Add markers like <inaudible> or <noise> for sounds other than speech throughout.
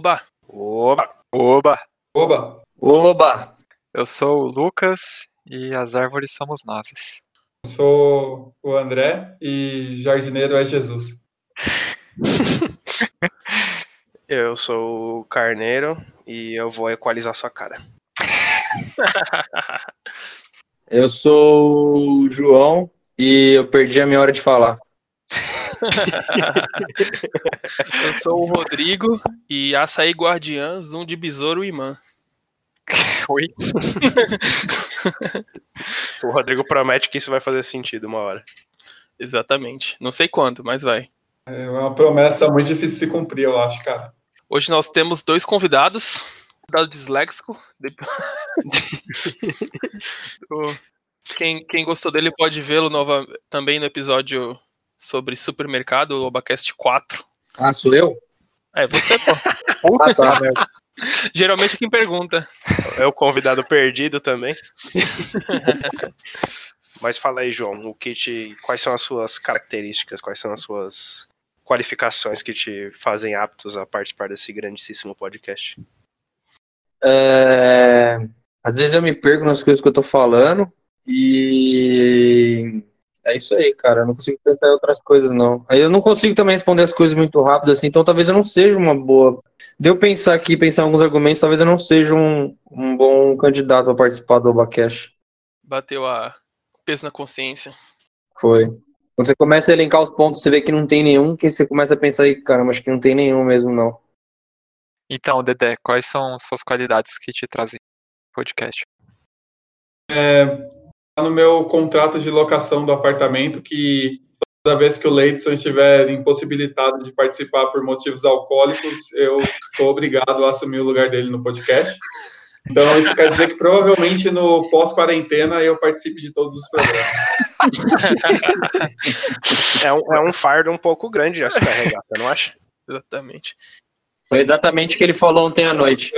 Oba! Oba! Oba! Oba! Oba! Eu sou o Lucas e as árvores somos nós. Eu sou o André e jardineiro é Jesus. <laughs> eu sou o Carneiro e eu vou equalizar sua cara. <laughs> eu sou o João e eu perdi a minha hora de falar. <laughs> eu sou o Rodrigo e açaí guardiã, zoom de besouro imã. <laughs> Oi? <laughs> o Rodrigo promete que isso vai fazer sentido uma hora. Exatamente. Não sei quando, mas vai. É uma promessa muito difícil de se cumprir, eu acho, cara. Hoje nós temos dois convidados. Convidado disléxico. quem, quem gostou dele pode vê-lo nova, também no episódio sobre supermercado, o Obacast 4. Ah, sou eu? É, você, pô. <laughs> ah, tá. Geralmente quem pergunta. É o convidado perdido também. <laughs> Mas fala aí, João, o que te, quais são as suas características, quais são as suas qualificações que te fazem aptos a participar desse grandíssimo podcast? É... Às vezes eu me perco nas coisas que eu tô falando e é isso aí, cara. Eu não consigo pensar em outras coisas, não. Aí eu não consigo também responder as coisas muito rápido, assim, então talvez eu não seja uma boa. Deu pensar aqui, pensar em alguns argumentos, talvez eu não seja um, um bom candidato a participar do Obacash. Bateu a peso na consciência. Foi. Quando você começa a elencar os pontos, você vê que não tem nenhum, que você começa a pensar aí, caramba, acho que não tem nenhum mesmo, não. Então, Dedé, quais são suas qualidades que te trazem podcast? É, no meu contrato de locação do apartamento que toda vez que o Leidson estiver impossibilitado de participar por motivos alcoólicos, eu sou obrigado a assumir o lugar dele no podcast. Então, isso quer dizer que provavelmente no pós-quarentena eu participe de todos os programas. <laughs> é, um, é um fardo um pouco grande a se carregar, você não acha? Exatamente. Foi exatamente o que ele falou ontem à noite.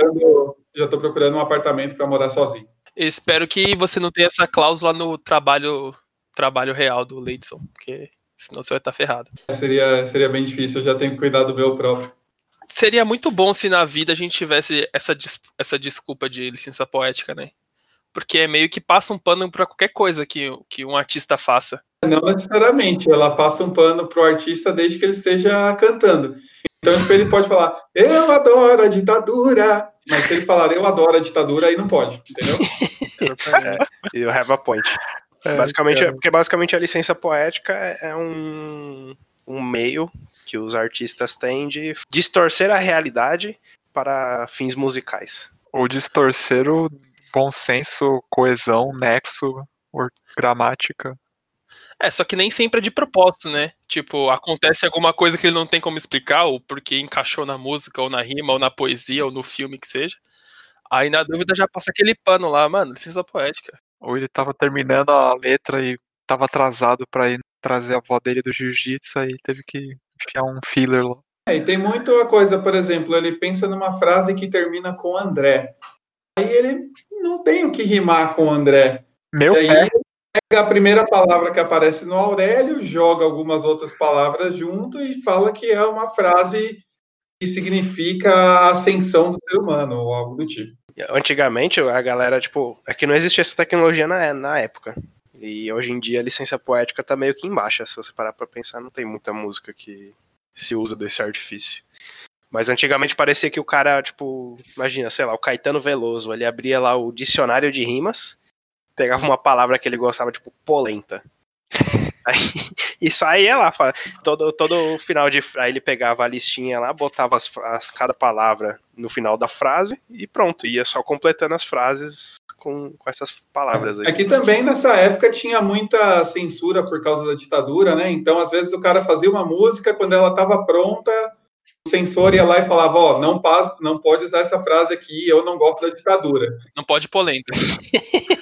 Já estou procurando um apartamento para morar sozinho. Espero que você não tenha essa cláusula no trabalho, trabalho real do Leidson, porque senão você vai estar ferrado. Seria, seria bem difícil, eu já tenho que cuidar do meu próprio. Seria muito bom se na vida a gente tivesse essa, essa desculpa de licença poética, né? Porque é meio que passa um pano para qualquer coisa que, que um artista faça. Não necessariamente, ela passa um pano pro artista desde que ele esteja cantando. Então tipo, ele pode falar, eu adoro a ditadura, mas se ele falar eu adoro a ditadura, aí não pode, entendeu? é, you have a point. É, basicamente, é. porque basicamente a licença poética é um, um meio que os artistas têm de distorcer a realidade para fins musicais. Ou distorcer o bom senso, coesão, nexo, gramática. É, só que nem sempre é de propósito, né? Tipo, acontece alguma coisa que ele não tem como explicar, ou porque encaixou na música, ou na rima, ou na poesia, ou no filme que seja. Aí na dúvida já passa aquele pano lá, mano, licença poética. Ou ele tava terminando a letra e tava atrasado para ir trazer a avó dele do jiu-jitsu, aí teve que enfiar um filler lá. É, e tem muita coisa, por exemplo, ele pensa numa frase que termina com André. Aí ele não tem o que rimar com André. Meu e aí pé. Pega a primeira palavra que aparece no Aurélio, joga algumas outras palavras junto e fala que é uma frase que significa a ascensão do ser humano, ou algo do tipo. Antigamente, a galera, tipo, é que não existia essa tecnologia na, na época. E hoje em dia a licença poética tá meio que embaixo. Se você parar pra pensar, não tem muita música que se usa desse artifício. Mas antigamente parecia que o cara, tipo, imagina, sei lá, o Caetano Veloso, ele abria lá o dicionário de rimas, pegava uma palavra que ele gostava, tipo, polenta. <laughs> Aí, e saía lá, todo, todo final de aí ele pegava a listinha lá, botava as, a, cada palavra no final da frase e pronto, ia só completando as frases com, com essas palavras aí. Aqui também nessa época tinha muita censura por causa da ditadura, né? Então, às vezes, o cara fazia uma música, quando ela estava pronta, censor ia lá e falava, ó, oh, não, não pode usar essa frase aqui, eu não gosto da ditadura. Não pode polenta.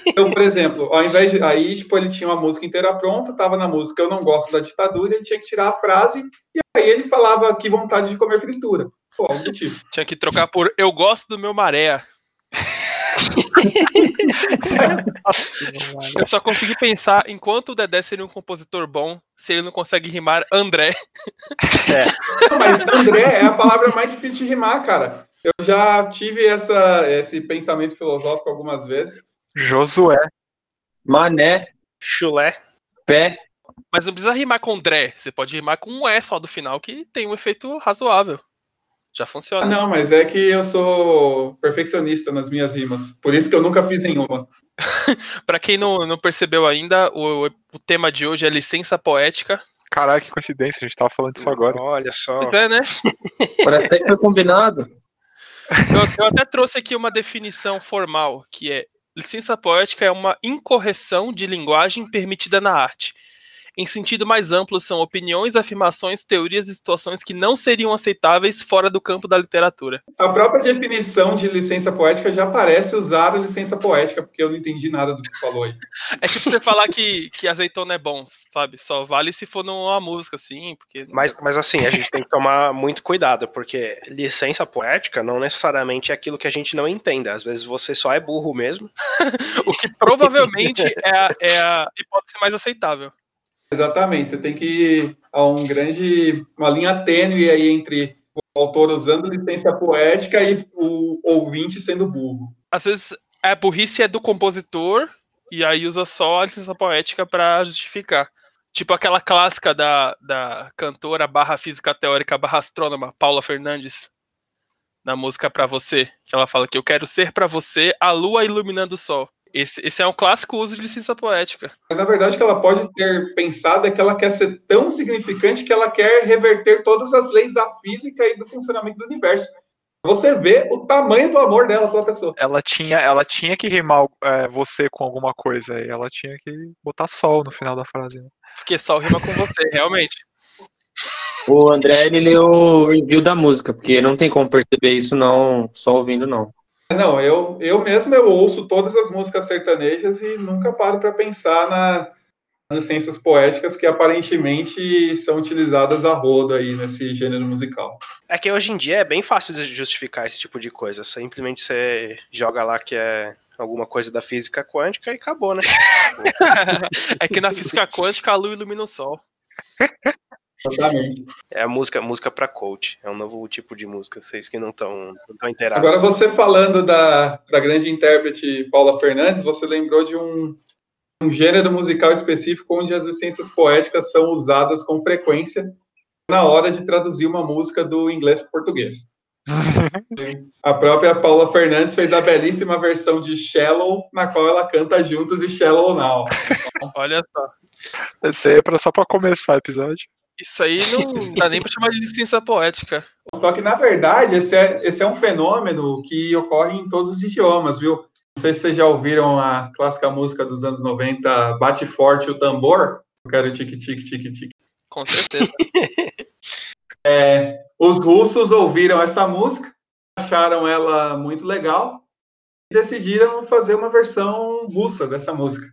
então, por exemplo, ao invés de. Aí, tipo, ele tinha uma música inteira pronta, tava na música Eu não gosto da ditadura, ele tinha que tirar a frase, e aí ele falava que vontade de comer fritura. Pô, algo do tipo. Tinha que trocar por Eu gosto do meu maré. Eu só consegui pensar enquanto o Dedé seria um compositor bom se ele não consegue rimar André. É. Mas André é a palavra mais difícil de rimar, cara. Eu já tive essa, esse pensamento filosófico algumas vezes. Josué. Mané, Chulé. pé. Mas não precisa rimar com Dré. Você pode rimar com um E só do final, que tem um efeito razoável. Já Ah, funciona. não, mas é que eu sou perfeccionista nas minhas rimas. Por isso que eu nunca fiz nenhuma. <laughs> Pra quem não, não percebeu ainda, o, o tema de hoje é licença poética. Caralho, que coincidência, a gente tava falando disso agora. Olha só. Pois é, né? <laughs> Parece até que foi combinado. <laughs> Eu, eu até trouxe aqui uma definição formal, que é licença poética é uma incorreção de linguagem permitida na arte. Em sentido mais amplo, são opiniões, afirmações, teorias e situações que não seriam aceitáveis fora do campo da literatura. A própria definição de licença poética já parece usar a licença poética, porque eu não entendi nada do que falou aí. É tipo você falar que, que azeitona é bom, sabe? Só vale se for numa música, assim, porque. Mas, mas assim, a gente tem que tomar muito cuidado, porque licença poética não necessariamente é aquilo que a gente não entenda. Às vezes você só é burro mesmo. <laughs> O que provavelmente é a, é a hipótese mais aceitável. Exatamente, você tem que há um grande uma linha tênue aí entre o autor usando licença poética e o ouvinte sendo burro. Às vezes a burrice é do compositor e aí usa só a licença poética pra justificar. Tipo aquela clássica da, da cantora barra física teórica barra astrônoma, Paula Fernandes, na música Pra Você, que ela fala que eu quero ser pra você a lua iluminando o sol. Esse, esse é um clássico uso de licença poética. Mas na verdade o que ela pode ter pensado é que ela quer ser tão significante que ela quer reverter todas as leis da física e do funcionamento do universo. Você vê o tamanho do amor dela pela pessoa. Ela tinha, ela tinha que rimar é, você com alguma coisa aí. Ela tinha que botar sol no final da frase. né? Porque sol rima com você, realmente. O André, ele leu o review da música, porque não tem como perceber isso não, só ouvindo não. Não, eu, eu mesmo eu ouço todas as músicas sertanejas e nunca paro para pensar na, nas licenças poéticas que aparentemente são utilizadas a rodo aí nesse gênero musical. É que hoje em dia é bem fácil de justificar esse tipo de coisa. Simplesmente você joga lá que é alguma coisa da física quântica e acabou, né? <laughs> é que na física quântica a lua ilumina o sol. <laughs> Exatamente. É a música, música pra coach. É um novo tipo de música. Vocês que não estão não inteirados. Agora, você falando da, da grande intérprete Paula Fernandes, você lembrou de um, um gênero musical específico onde as licenças poéticas são usadas com frequência na hora de traduzir uma música do inglês para o português. <laughs> A própria Paula Fernandes fez a belíssima versão de Shallow, na qual ela canta juntos e Shallow Now. Olha só. Esse aí é pra, só pra começar o episódio. Isso aí não dá nem pra chamar de licença poética. Só que, na verdade, esse é, esse é um fenômeno que ocorre em todos os idiomas, viu? Não sei se vocês já ouviram a clássica música dos anos 90, Bate Forte o Tambor. Eu quero tique-tique, tique-tique. Com certeza. <laughs> É, os russos ouviram essa música, acharam ela muito legal e decidiram fazer uma versão russa dessa música.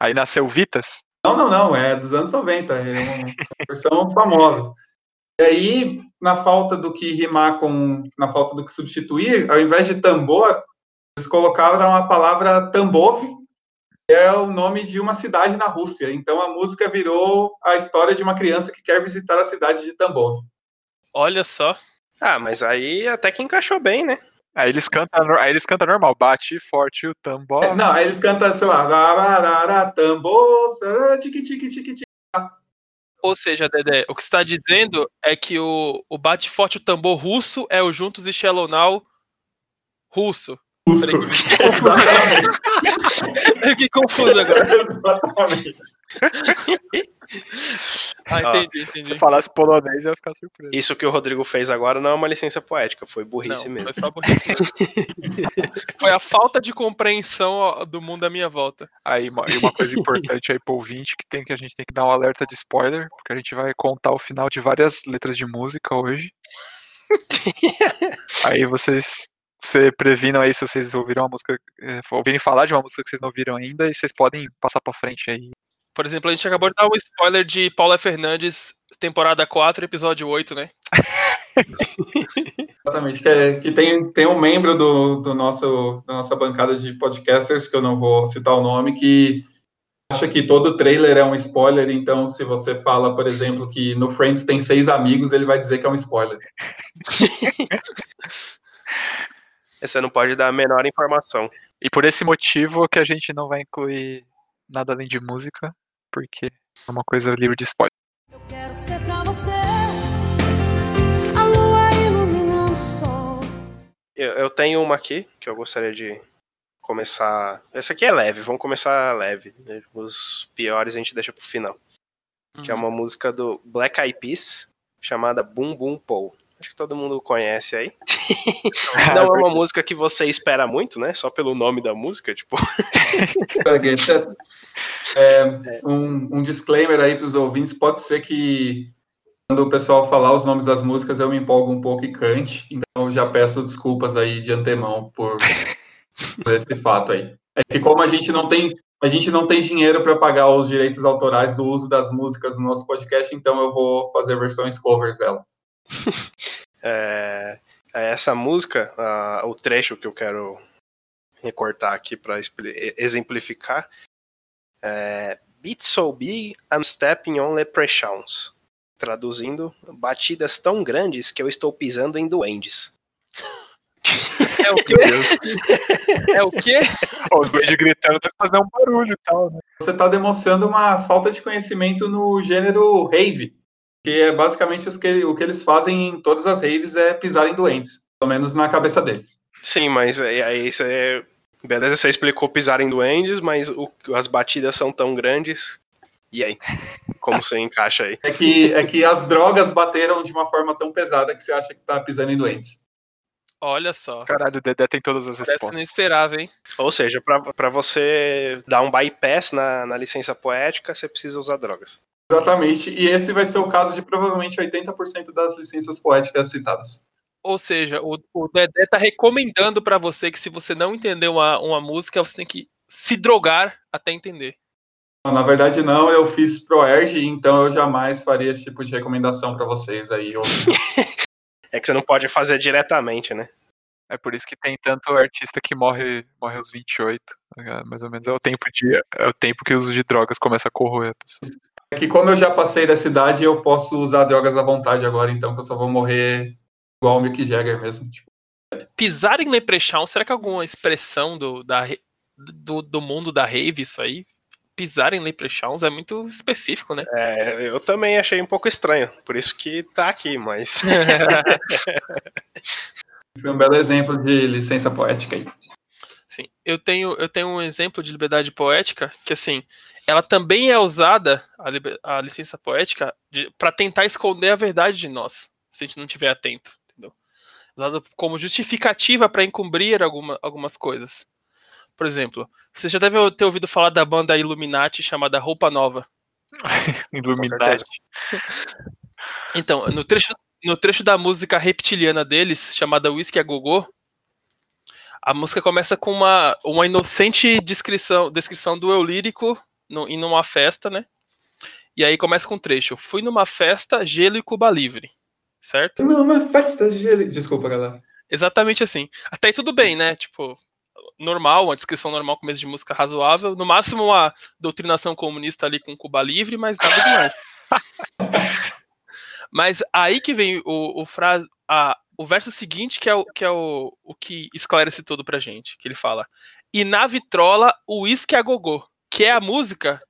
Aí nasceu Vitas. Não, não, não, é dos anos 90, é uma versão famosa. E aí, na falta do que rimar com, na falta do que substituir, ao invés de tambor, eles colocaram a palavra Tambov, que é o nome de uma cidade na Rússia. Então a música virou a história de uma criança que quer visitar a cidade de Tambov. Olha só. Ah, mas aí até que encaixou bem, né? Aí eles cantam, aí eles cantam normal, bate forte o tambor. É, não, aí eles cantam, sei lá, rararara, tambor, tique, tique, tique, tique. Ou seja, Dedé, o que você está dizendo é que o, o bate forte o tambor russo é o Juntos e Shallow Now russo. Russo. <laughs> Eu fiquei confuso agora. Exatamente. Ah, entendi, Se entendi. você falasse polonês, eu ia ficar surpreso. Isso que o Rodrigo fez agora não é uma licença poética, foi Não, burrice mesmo. foi só burrice mesmo. <laughs> Foi a falta de compreensão do mundo à minha volta. Aí, uma, e uma coisa importante aí pro ouvinte, que, tem, que a gente tem que dar um alerta de spoiler, porque a gente vai contar o final de várias letras de música hoje. <laughs> aí vocês se previnam aí se vocês ouviram uma música, eh, ouvirem falar de uma música que vocês não ouviram ainda, e vocês podem passar pra frente aí. Por exemplo, a gente acabou de dar um spoiler de Paula Fernandes, temporada 4, episódio 8, né? <laughs> Exatamente, que, é- que tem, tem um membro do, do nosso, da nossa bancada de podcasters, que eu não vou citar o nome, que acha que todo trailer é um spoiler, então se você fala, por exemplo, que no Friends tem seis amigos, ele vai dizer que é um spoiler. <laughs> Você não pode dar a menor informação. E por esse motivo que a gente não vai incluir nada além de música, porque é uma coisa livre de spoiler. Eu quero ser pra você a lua iluminando o sol. Eu, eu tenho uma aqui que eu gostaria de começar. Essa aqui é leve, vamos começar leve. né? Os piores a gente deixa pro final. Que é uma música do Black Eyed Peas chamada Boom Boom Pow. Acho que todo mundo conhece aí. <laughs> Não é uma música que você espera muito, né? Só pelo nome da música, tipo. <laughs> É, um, um disclaimer aí para os ouvintes, pode ser que quando o pessoal falar os nomes das músicas eu me empolgo um pouco e cante, então eu já peço desculpas aí de antemão por, por esse fato aí. É que como a gente não tem a gente não tem dinheiro para pagar os direitos autorais do uso das músicas no nosso podcast, então eu vou fazer versões covers dela. <laughs> É, essa música, o trecho que eu quero recortar aqui para exemplificar é Beat so big, I'm stepping on leprechauns. Traduzindo, batidas tão grandes que eu estou pisando em duendes. É o quê? É o quê? Os dois gritando tem que fazer um barulho e tal, né? Você está demonstrando uma falta de conhecimento no gênero rave, que é basicamente os que, o que eles fazem em todas as raves é pisar em doentes, pelo menos na cabeça deles. Sim, mas aí aí isso é. Beleza, você explicou pisar em duendes, mas o- as batidas são tão grandes. E aí? Como você encaixa aí? <laughs> É que, é que as drogas bateram de uma forma tão pesada que você acha que está pisando em doentes. Olha só. Caralho, o Dedé tem todas as Parece respostas. não esperava, hein? Ou seja, pra pra você dar um bypass na, na licença poética, você precisa usar drogas. Exatamente, e esse vai ser o caso de provavelmente 80% das licenças poéticas citadas. Ou seja, o, o Dedé tá recomendando pra você que se você não entender uma, uma música, você tem que se drogar até entender. Na verdade, não, eu fiz ProErg, então eu jamais faria esse tipo de recomendação para vocês aí. <laughs> É que você não pode fazer diretamente, né? É por isso que tem tanto artista que morre, morre aos 28. tá Mais ou menos é o tempo de é o tempo que o uso de drogas começa a corroer a pessoa. É que como eu já passei dessa idade, eu posso usar drogas à vontade agora, então que eu só vou morrer igual o Mick Jagger mesmo. Tipo, Pisar em Leprechaun, será que é alguma expressão do, da, do, do mundo da rave isso aí? Pisar em Leprechauns é muito específico, né? É, eu também achei um pouco estranho, por isso que tá aqui, mas. <laughs> foi um belo exemplo de licença poética aí. Sim, eu tenho, eu tenho um exemplo de liberdade poética que, assim, ela também é usada, a, a licença poética, para tentar esconder a verdade de nós, se a gente não estiver atento, entendeu? Usada como justificativa para encobrir alguma, algumas coisas. Por exemplo, você já deve ter ouvido falar da banda Illuminati chamada Roupa Nova. <laughs> Iluminati. <laughs> Então, no trecho, no trecho da música reptiliana deles, chamada Whisky a Gogô, a música começa com uma, uma inocente descrição, descrição do eu lírico no, em numa festa, né? E aí começa com um trecho. Fui numa festa, gelo e Cuba Livre. Certo? Numa festa de... Desculpa, galera. Exatamente assim. Até aí tudo bem, né? Tipo, normal, uma descrição normal, começo de música razoável. No máximo, uma doutrinação comunista ali com Cuba Livre, mas nada demais. <laughs> mas aí que vem o, o, frase, a, o verso seguinte, que é, o, que é o, o que esclarece tudo pra gente. Que ele fala: E na vitrola, o uísque a gogô, que é a música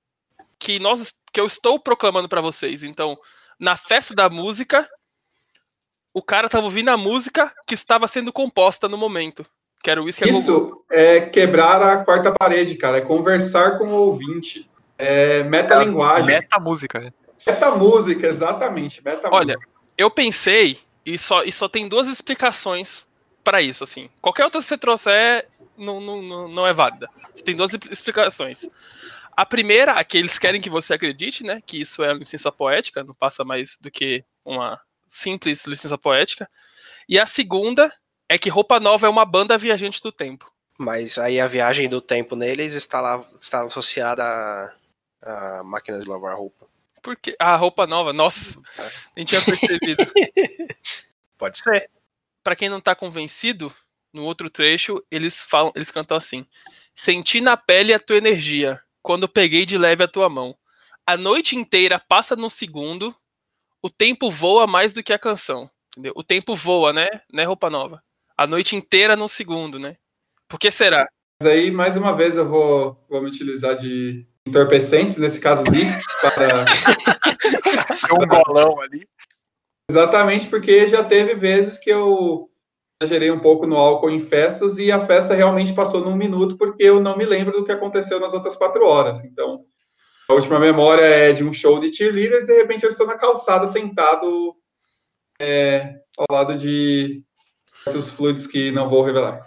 que, nós, que eu estou proclamando pra vocês. Então, na festa da música, o cara tava ouvindo a música que estava sendo composta no momento. Que era o. Isso é quebrar a quarta parede, cara. É conversar com o ouvinte. É metalinguagem. Meta música, né? Metamúsica, exatamente. Metamúsica. Olha, eu pensei, e só, e só tem duas explicações pra isso, assim. Qualquer outra que você trouxer não, não, não, é válida. Você tem duas explicações. A primeira, a que eles querem que você acredite, né? Que isso é uma licença poética, não passa mais do que uma simples licença poética. E a segunda é que Roupa Nova é uma banda viajante do tempo. Mas aí a viagem do tempo neles está lá está associada à, à máquina de lavar roupa. Porque a roupa nova, nossa, nem tinha percebido. <laughs> Pode ser. Pra quem não tá convencido, no outro trecho eles falam, eles cantam assim: Senti na pele a tua energia quando peguei de leve a tua mão. A noite inteira passa num segundo, o tempo voa mais do que a canção. Entendeu? O tempo voa, né? Né, roupa nova. a noite inteira no segundo, né? Por que será? Mas aí, mais uma vez, eu vou, vou me utilizar de entorpecentes, nesse caso lícitos, <laughs> para um golão ali. Exatamente, porque já teve vezes que eu exagerei um pouco no álcool em festas e a festa realmente passou num minuto porque eu não me lembro do que aconteceu nas outras quatro horas. Então, a última memória é de um show de cheerleaders de repente eu estou na calçada sentado é, ao lado de certos fluidos que não vou revelar.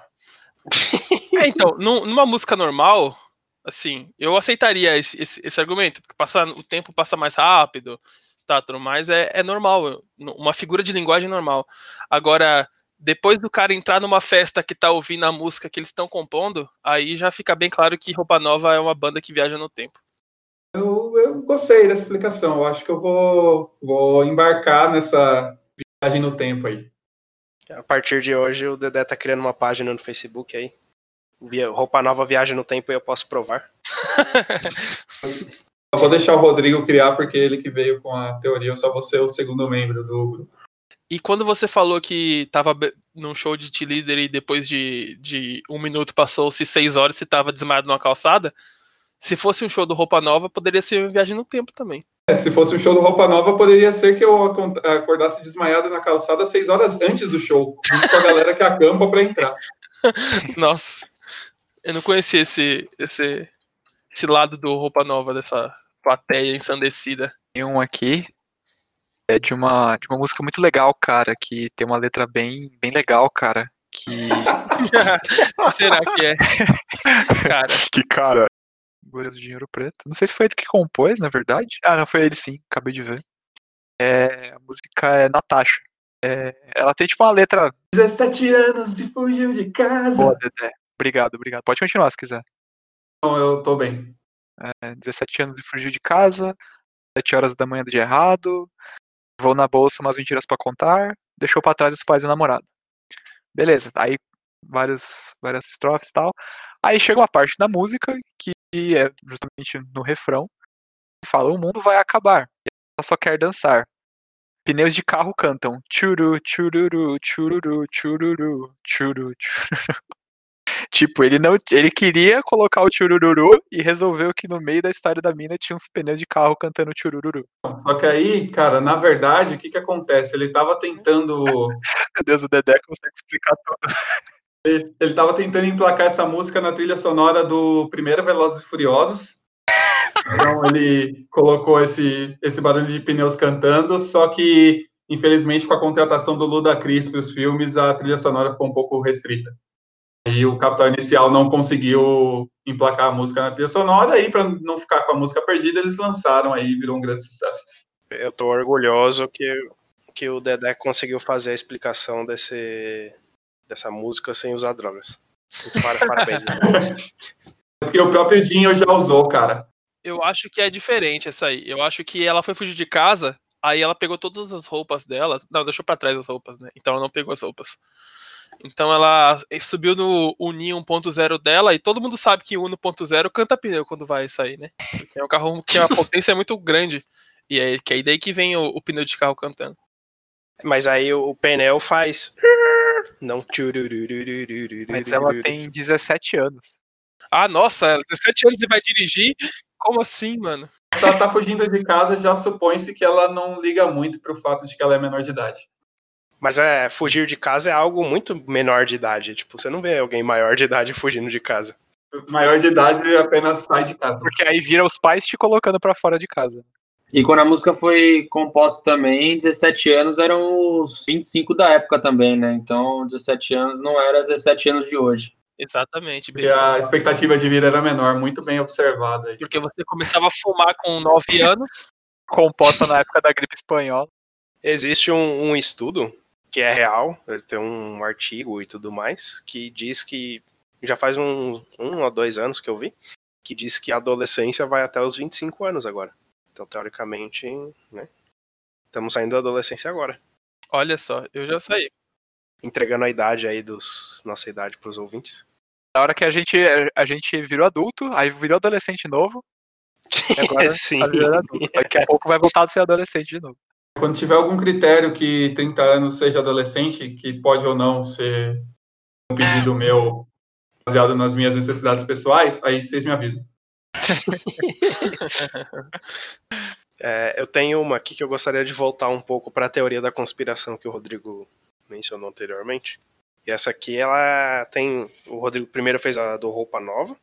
<laughs> É, então, num- numa música normal, assim, eu aceitaria esse, esse, esse argumento, porque passa, o tempo passa mais rápido, tá, tudo mais, é, é normal, uma figura de linguagem normal. Agora, depois do cara entrar numa festa que tá ouvindo a música que eles estão compondo, aí já fica bem claro que Roupa Nova é uma banda que viaja no tempo. Eu, eu gostei dessa explicação. Eu acho que eu vou, vou embarcar nessa viagem no tempo aí. A partir de hoje, o Dedé tá criando uma página no Facebook aí. Roupa Nova Viagem no Tempo e eu posso provar. <laughs> Eu vou deixar o Rodrigo criar, porque ele que veio com a teoria, eu só vou ser o segundo membro do grupo. E quando você falou que tava num show de cheerleader e depois de, de um minuto passou-se seis horas e tava desmaiado numa calçada, se fosse um show do Roupa Nova, poderia ser uma viagem no tempo também. É, Se fosse um show do Roupa Nova, poderia ser que eu acordasse desmaiado na calçada seis horas antes do show, junto com a galera que acampa para entrar. <laughs> Nossa, eu não conhecia esse, esse, esse lado do Roupa Nova, dessa plateia ensandecida. Tem um aqui. É de uma, de uma música muito legal, cara, que tem uma letra bem, bem legal, cara. Que. <laughs> Será que é? <laughs> Cara, que, cara. Glórias do Dinheiro Preto. Não sei se foi ele que compôs, na verdade. Ah, não, foi ele sim, acabei de ver. É, a música é Natasha. É, ela tem tipo uma letra 17 anos e fugiu de casa. boa, Dedé. Obrigado, obrigado. Pode continuar se quiser. Não, eu tô bem. É, 17 anos e fugiu de casa, 7 horas da manhã do dia errado, vou na bolsa umas mentiras pra contar, deixou pra trás os pais do namorado. Beleza, aí vários, várias estrofes e tal. Aí chega uma parte da música que é justamente no refrão, que fala: O mundo vai acabar, ela só quer dançar. Pneus de carro cantam churu, chururu, chururu, chururu, churu, chururu. Tipo, ele não, ele queria colocar o churururu e resolveu que no meio da história da mina tinha uns pneus de carro cantando churururu. Só que aí, cara, na verdade, o que que acontece? Ele tava tentando, <laughs> Meu Deus, o Dedé consegue explicar tudo. ele tava tentando emplacar essa música na trilha sonora do primeiro Velozes e Furiosos. Então ele colocou esse, esse barulho de pneus cantando, só que infelizmente com a contratação do Ludacris para os filmes, a trilha sonora ficou um pouco restrita. E o Capital Inicial não conseguiu emplacar a música na trilha sonora, e para não ficar com a música perdida, eles lançaram aí, virou um grande sucesso. Eu tô orgulhoso que, que o Dedé conseguiu fazer a explicação desse, dessa música sem usar drogas. Para- Parabéns. <laughs> Porque o próprio Dinho já usou, cara. eu acho que é diferente essa aí. Eu acho que ela foi fugir de casa, aí ela pegou todas as roupas dela. Não, deixou pra trás as roupas, né? Então ela não pegou as roupas. Então ela subiu no Uni 1.0 dela e todo mundo sabe que o 1.0 canta pneu quando vai sair, né? Porque é um carro que a <laughs> potência é muito grande. E é que é daí que vem o, o pneu de carro cantando. Mas aí o, o pneu faz. Não. Mas ela tem 17 anos. Ah, nossa, ela tem 17 anos e vai dirigir? Como assim, mano? Se ela tá fugindo de casa, já supõe-se que ela não liga muito pro fato de que ela é menor de idade. Mas é, fugir de casa é algo muito menor de idade. Tipo, você não vê alguém maior de idade <laughs> fugindo de casa. Maior de idade apenas sai de casa. Porque aí vira os pais te colocando pra fora de casa. E quando a música foi composta também, 17 anos eram os 25 da época também, né? Então, 17 anos não era 17 anos de hoje. Exatamente. Porque a expectativa de vida era menor, muito bem observado aí. Porque você começava a fumar com 9 anos. Composta na época da gripe espanhola. Existe um, um estudo que é real, ele tem um artigo e tudo mais, que diz que já faz um, um ou dois anos que eu vi, que diz que a adolescência vai até os 25 anos agora. Então, teoricamente, né? Estamos saindo da adolescência agora. Olha só, eu já saí. Entregando a idade aí dos. nossa idade pros ouvintes. Na hora que a gente, a gente virou adulto, aí virou adolescente novo, <laughs> agora Sim. tá adulto. Daqui a pouco vai voltar a ser adolescente de novo. Quando tiver algum critério que 30 anos seja adolescente, que pode ou não ser um pedido meu baseado nas minhas necessidades pessoais, aí vocês me avisam. <laughs> É, eu tenho uma aqui que eu gostaria de voltar um pouco para a teoria da conspiração que o Rodrigo mencionou anteriormente. E essa aqui, ela tem. O Rodrigo primeiro fez a do Roupa Nova,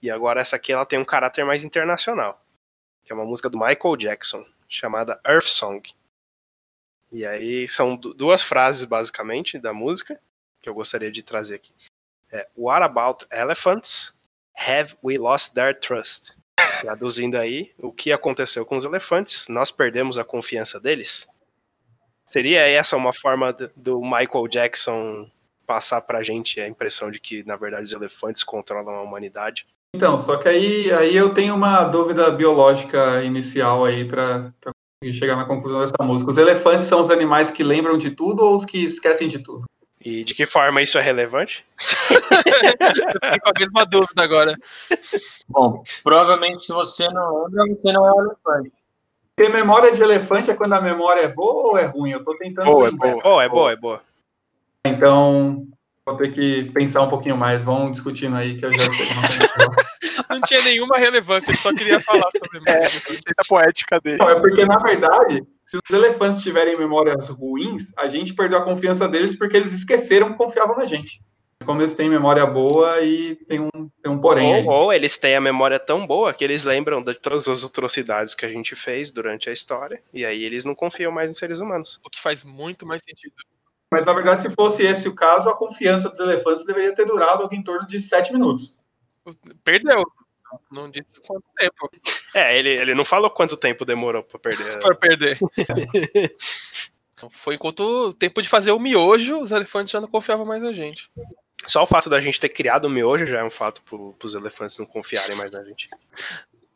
e agora essa aqui ela tem um caráter mais internacional. Que é uma música do Michael Jackson, chamada Earth Song. E aí são du- duas frases, basicamente, da música, que eu gostaria de trazer aqui. É, What about elephants? Have we lost their trust? Traduzindo aí, o que aconteceu com os elefantes? Nós perdemos a confiança deles? Seria essa uma forma do- do Michael Jackson passar pra gente a impressão de que, na verdade, os elefantes controlam a humanidade? Então, só que aí, aí eu tenho uma dúvida biológica inicial aí para chegar na conclusão dessa música. Os elefantes são os animais que lembram de tudo ou os que esquecem de tudo? E de que forma isso é relevante? Eu fiquei com a mesma dúvida agora. Bom, provavelmente se você não lembra, você não é um elefante. Porque memória de elefante é quando a memória é boa ou é ruim? Eu tô tentando Boa, é lembrar. boa. Boa, é boa, é boa. Então, vou ter que pensar um pouquinho mais. Vamos discutindo aí que eu já sei. Não <laughs> tinha nenhuma relevância, ele só queria falar sobre É, música. a poética dele. Não, é porque, na verdade, se os elefantes tiverem memórias ruins, a gente perdeu a confiança deles porque eles esqueceram que confiavam na gente. Como eles têm memória boa e tem um, tem um porém. Ou, ou eles têm a memória tão boa que eles lembram de todas as atrocidades que a gente fez durante a história, e aí eles não confiam mais em seres humanos. O que faz muito mais sentido. Mas, na verdade, se fosse esse o caso, a confiança dos elefantes deveria ter durado algo em torno de sete minutos. Perdeu. Não disse quanto tempo É, ele, ele não falou quanto tempo demorou pra perder. <laughs> para perder. <laughs> Então, Foi enquanto o tempo de fazer o miojo, os elefantes já não confiavam mais na gente. Só o fato da gente ter criado o miojo já é um fato pro, pros elefantes não confiarem mais na gente.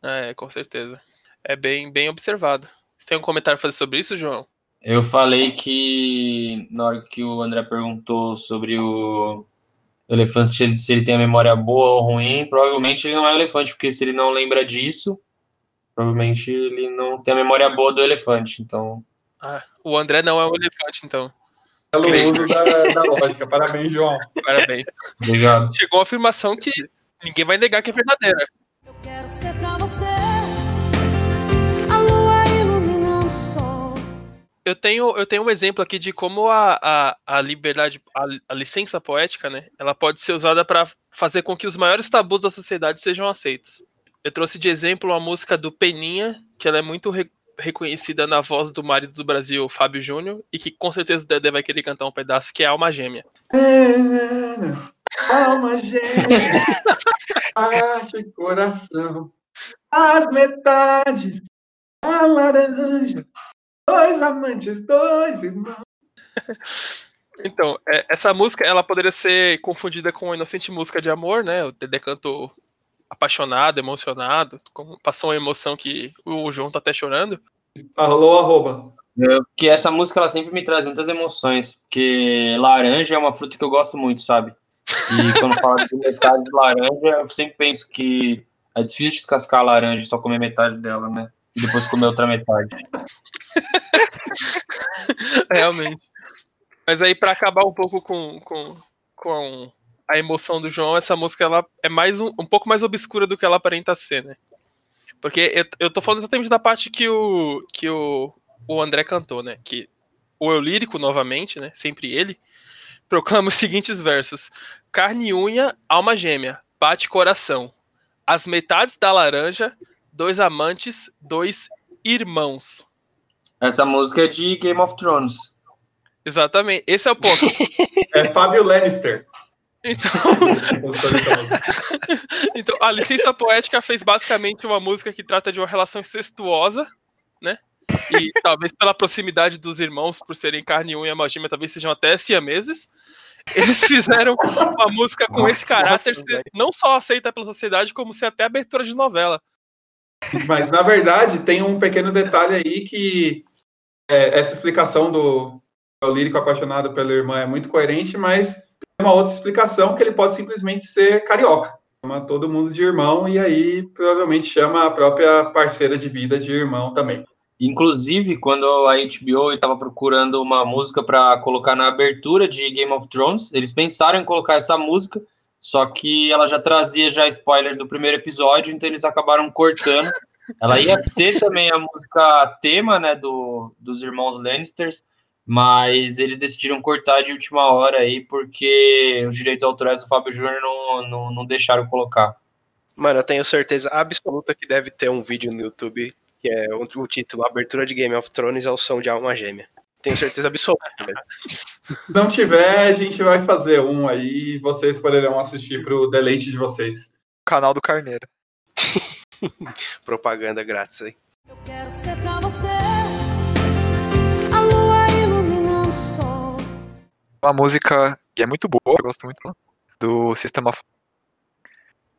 É, com certeza. É bem, bem observado. Você tem um comentário a fazer sobre isso, João? Eu falei que na hora que o André perguntou sobre o elefante, se ele- tem a memória boa ou ruim, provavelmente ele não é um elefante, porque se ele não lembra disso, provavelmente ele não tem a memória boa do elefante. Então, Ah, o André não é um elefante, então. Pelo uso da, da lógica. Parabéns, João. Parabéns. obrigado. Chegou a afirmação que ninguém vai negar que é verdadeira. Eu quero ser pra você Eu tenho, eu tenho um exemplo aqui de como a, a, a liberdade, a, a licença poética, né? Ela pode ser usada para fazer com que os maiores tabus da sociedade sejam aceitos. Eu trouxe de exemplo a música do Peninha, que ela é muito re- reconhecida na voz do marido do Brasil, Fábio Júnior, e que com certeza o Dedé vai querer cantar um pedaço, que é Alma Gêmea. Alma gêmea, parte coração, as metades, a laranja, dois amantes, dois irmãos. <laughs> Então, é, essa música, ela poderia ser confundida com uma inocente música de amor, né? O Dedé cantou apaixonado, emocionado, com- passou uma emoção que o João tá até chorando. Alô, arroba. Eu- que essa música ela sempre me traz muitas emoções, porque laranja é uma fruta que eu gosto muito, sabe? E quando falo de metade de laranja, eu sempre penso que é difícil descascar a laranja e só comer metade dela, né? E depois comer outra metade. <laughs> Realmente. Mas aí, pra acabar um pouco com, com, com a emoção do João, essa música ela é mais um, um pouco mais obscura do que ela aparenta ser, né? Porque eu, eu tô falando exatamente da parte que o, que o, o André cantou, né? Que o eu lírico, novamente, né? Sempre ele, proclama os <laughs> seguintes versos: Carne e unha, alma gêmea, bate coração. As metades da laranja, dois amantes, dois irmãos. Essa música é de Game of Thrones. Exatamente, esse é o ponto. <laughs> É Fábio Lannister. Então, <laughs> <laughs> então, a licença poética fez basicamente uma música que trata de uma relação incestuosa, né? E talvez pela proximidade dos irmãos, por serem carne e unha, magímia, talvez sejam até siameses. Eles fizeram uma música com esse Nossa, caráter ser velho. não só aceita pela sociedade, como ser até abertura de novela. Mas, na verdade, tem um pequeno detalhe aí que é, essa explicação do, do lírico apaixonado pela irmã é muito coerente, mas tem uma outra explicação que ele pode simplesmente ser carioca. Chama todo mundo de irmão e aí provavelmente chama a própria parceira de vida de irmão também. Inclusive, quando a HBO estava procurando uma música para colocar na abertura de Game of Thrones, eles pensaram em colocar essa música, só que ela já trazia já spoilers do primeiro episódio, então eles acabaram cortando. <laughs> Ela ia ser também a música tema, né, do, dos irmãos Lannisters, mas eles decidiram cortar de última hora aí, porque os direitos autorais do Fábio Júnior não, não, não deixaram colocar. Mano, eu tenho certeza absoluta que deve ter um vídeo no YouTube que é o, o título Abertura de Game of Thrones ao som de alma gêmea. Tenho certeza absoluta. <laughs> Se não tiver, a gente vai fazer um aí e vocês poderão assistir pro deleite de vocês. Canal do Carneiro. <laughs> Propaganda grátis aí. Eu quero ser pra você a lua iluminando o sol. Uma música que é muito boa, eu gosto muito do System of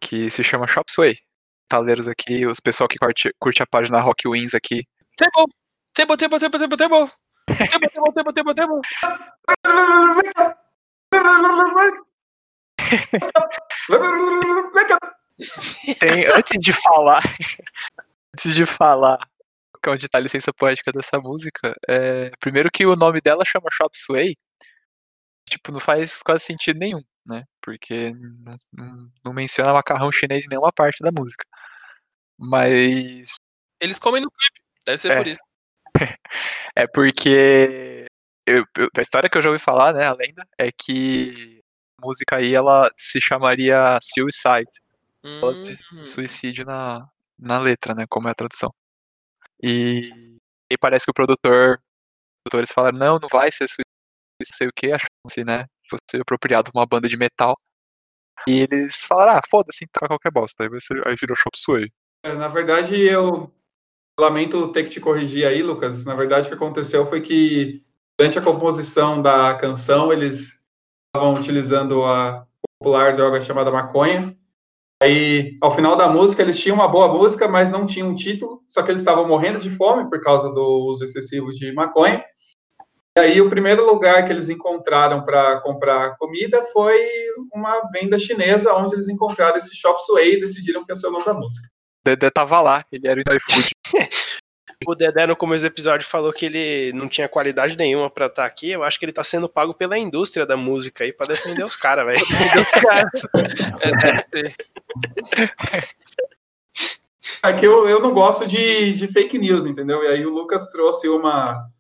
que se chama Shop Sway. Taleiros aqui, os pessoal que curte, curte a página Rock Wins aqui. Table! Table, table, table, table, table! Table, table, table, table, table! Tem, antes de falar, <laughs> antes de falar qual é a licença poética dessa música, é, primeiro que o nome dela chama Shop Sway, tipo, não faz quase sentido nenhum, né? Porque não, não- não menciona macarrão chinês em nenhuma parte da música. Mas Eles comem no clipe, deve ser É. por isso. <laughs> é porque eu- eu- a história que eu já ouvi falar, né, a lenda, é que a música aí ela se chamaria Suicide. Hum, suicídio na, na letra, né? Como é a tradução. E, e parece que o produtor, os produtores falaram, não, não vai ser suicídio, não sei o que, acham-se, né? Fosse apropriado pra uma banda de metal. E eles falaram, ah, foda-se, então qualquer bosta. Aí, vai ser, aí virou Chop Suey. É, Na verdade, eu lamento ter que te corrigir aí, Lucas. Na verdade, o que aconteceu foi que durante a composição da canção, eles estavam utilizando a popular droga chamada maconha. Aí, ao final da música, eles tinham uma boa música, mas não tinham um título, só que eles estavam morrendo de fome por causa do uso excessivo de maconha. E aí, o primeiro lugar que eles encontraram para comprar comida foi uma venda chinesa, onde eles encontraram esse Shop Suey e decidiram que ia ser o nome da música. Dedé tava lá, ele era o iFood. <laughs> O Dedé no começo do episódio falou que ele não tinha qualidade nenhuma pra estar aqui. Eu acho que ele tá sendo pago pela indústria da música aí pra defender os caras, velho. <laughs> <laughs> é. É que eu, eu não gosto de, de fake news, entendeu? E aí o Lucas trouxe uma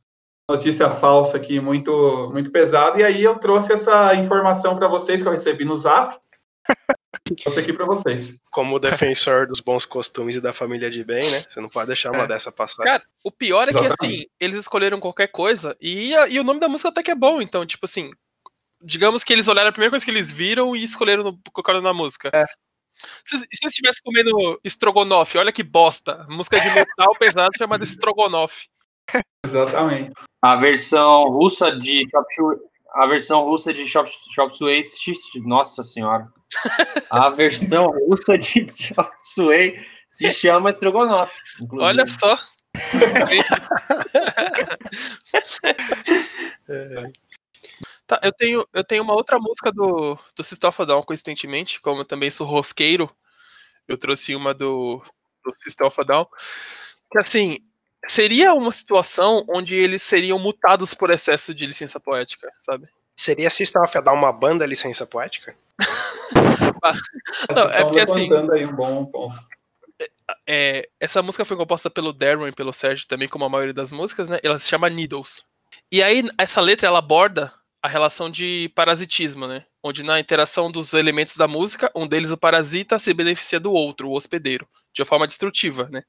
notícia falsa aqui muito, muito pesada, e aí eu trouxe essa informação para vocês que eu recebi no zap. Aqui para vocês. Como defensor dos bons costumes e da família de bem, né? Você não pode deixar uma É. dessa passar. Cara, o pior é que Exatamente. assim, eles escolheram qualquer coisa e, e o nome da música até que é bom, então, tipo assim, digamos que eles olharam a primeira coisa que eles viram e escolheram, no, colocaram na música. É. Se, se eles estivessem comendo estrogonofe, olha que bosta. Música de metal pesado chamada estrogonofe. Exatamente. A versão russa de Chop a versão russa de Chop, Chop Suey, se- nossa senhora. A <laughs> versão russa de Chop Suey se chama Strogonoff. inclusive. Olha só. <laughs> Tá, eu tenho, eu tenho uma outra música do, do System of a Down, coincidentemente, como eu também sou rosqueiro, eu trouxe uma do, do System of a Down, que assim, seria uma situação onde eles seriam mutados por excesso de licença poética, sabe? Seria System of a Down uma banda licença poética? <laughs> Não, Vocês é porque, assim, aí um bom ponto. É, essa música foi composta pelo Darren e pelo Sérgio também, como a maioria das músicas, né? Ela se chama Needles. E aí, essa letra, ela aborda a relação de parasitismo, né? Onde na interação dos elementos da música, um deles, o parasita, se beneficia do outro, o hospedeiro, de uma forma destrutiva, né?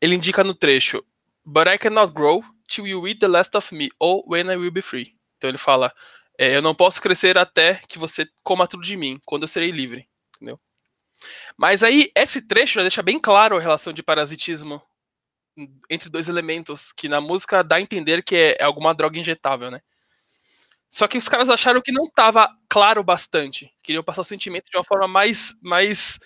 Ele indica no trecho, But I cannot grow till you eat the last of me, or when I will be free. Então ele fala, é, eu não posso crescer até que você coma tudo de mim, quando eu serei livre, entendeu? Mas aí, esse trecho já deixa bem claro a relação de parasitismo entre dois elementos, que na música dá a entender que é alguma droga injetável, né? Só que os caras acharam que não estava claro bastante. Queriam passar o sentimento de uma forma mais, mais,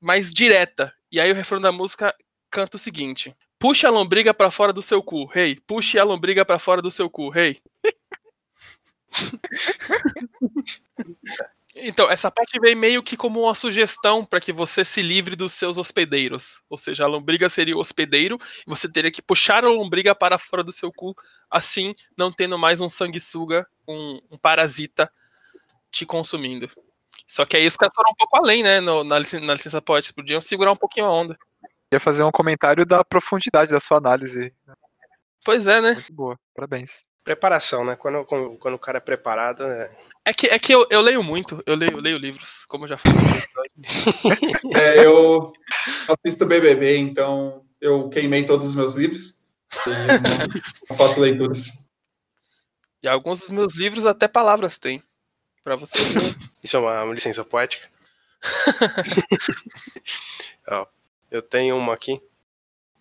mais direta. E aí o refrão da música canta o seguinte: Puxe a lombriga pra fora do seu cu, rei. Hey. Puxe a lombriga pra fora do seu cu, rei. Hey. Então, essa parte vem meio que como uma sugestão para que você se livre dos seus hospedeiros. Ou seja, a lombriga seria o hospedeiro e você teria que puxar a lombriga para fora do seu cu, assim não tendo mais um sanguessuga, um, um parasita te consumindo. Só que aí os caras foram um pouco além, né? no- na, licen- na licença poética. Podiam segurar um pouquinho a onda. Ia fazer um comentário da profundidade da sua análise. Pois é, né? Muito boa, parabéns. Preparação, né? Quando, quando, quando o cara é preparado, é... É que, é que eu, eu leio muito, eu leio, eu leio livros, como eu já falei. <laughs> É, eu assisto BBB, então eu queimei todos os meus livros. Eu não- faço leituras. E alguns dos meus livros até palavras têm. Pra você isso é uma, uma licença poética. Ó, <laughs> eu tenho uma aqui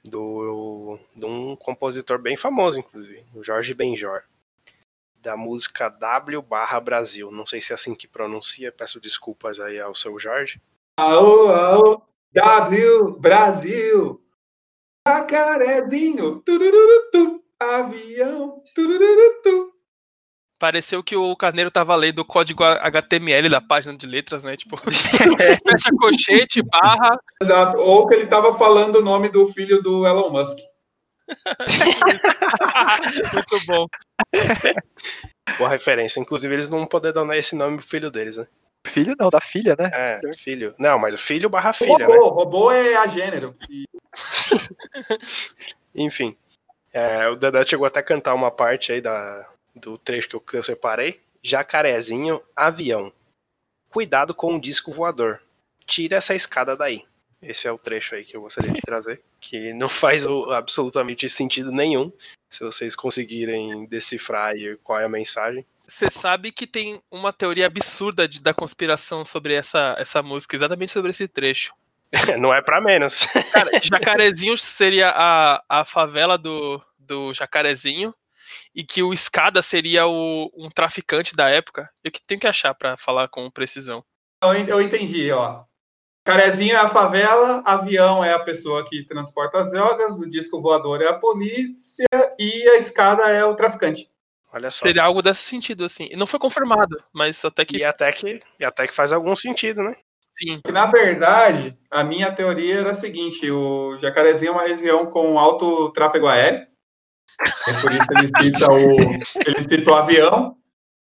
do, de um compositor bem famoso, inclusive, o Jorge Benjor, da música W barra Brasil. Não sei se é assim que pronuncia, peço desculpas aí ao seu Jorge. Aô, aô, W, Brasil, jacarezinho, turururutu, avião, turururutu. Pareceu que o Carneiro tava lendo o código HTML da página de letras, né? Tipo, <laughs> fecha colchete, barra. Exato, ou que ele tava falando o nome do filho do Elon Musk. <laughs> Muito bom. Boa referência. Inclusive, eles não podem dar esse nome pro filho deles, né? Filho não, da filha, né? É, filho. Não, mas o filho barra filha, robô, né? robô é a gênero. <laughs> Enfim. é, o Dedé chegou até a cantar uma parte aí da, do trecho que eu, que eu separei. Jacarezinho, avião. Cuidado com o disco voador. Tira essa escada daí. Esse é o trecho aí que eu gostaria de trazer. Que não <laughs> faz o- absolutamente sentido nenhum. Se vocês conseguirem decifrar aí qual é a mensagem. Você sabe que tem uma teoria absurda de- da conspiração sobre essa, essa música, exatamente sobre esse trecho. <laughs> não é pra menos. Cara, <laughs> Jacarezinho seria a, a favela do, do Jacarezinho e que o Escada seria o, um traficante da época. Eu que tenho que achar pra falar com precisão. eu entendi, ó. Carezinho é a favela, avião é a pessoa que transporta as drogas, o disco voador é a polícia e a escada é o traficante. Olha só. Seria algo desse sentido, assim. E não foi confirmado, mas até que E até que, e até que faz algum sentido, né? sim. Que, na verdade, a minha teoria era a seguinte: o Jacarezinho é uma região com alto tráfego aéreo. É por isso ele cita o, ele cita o avião.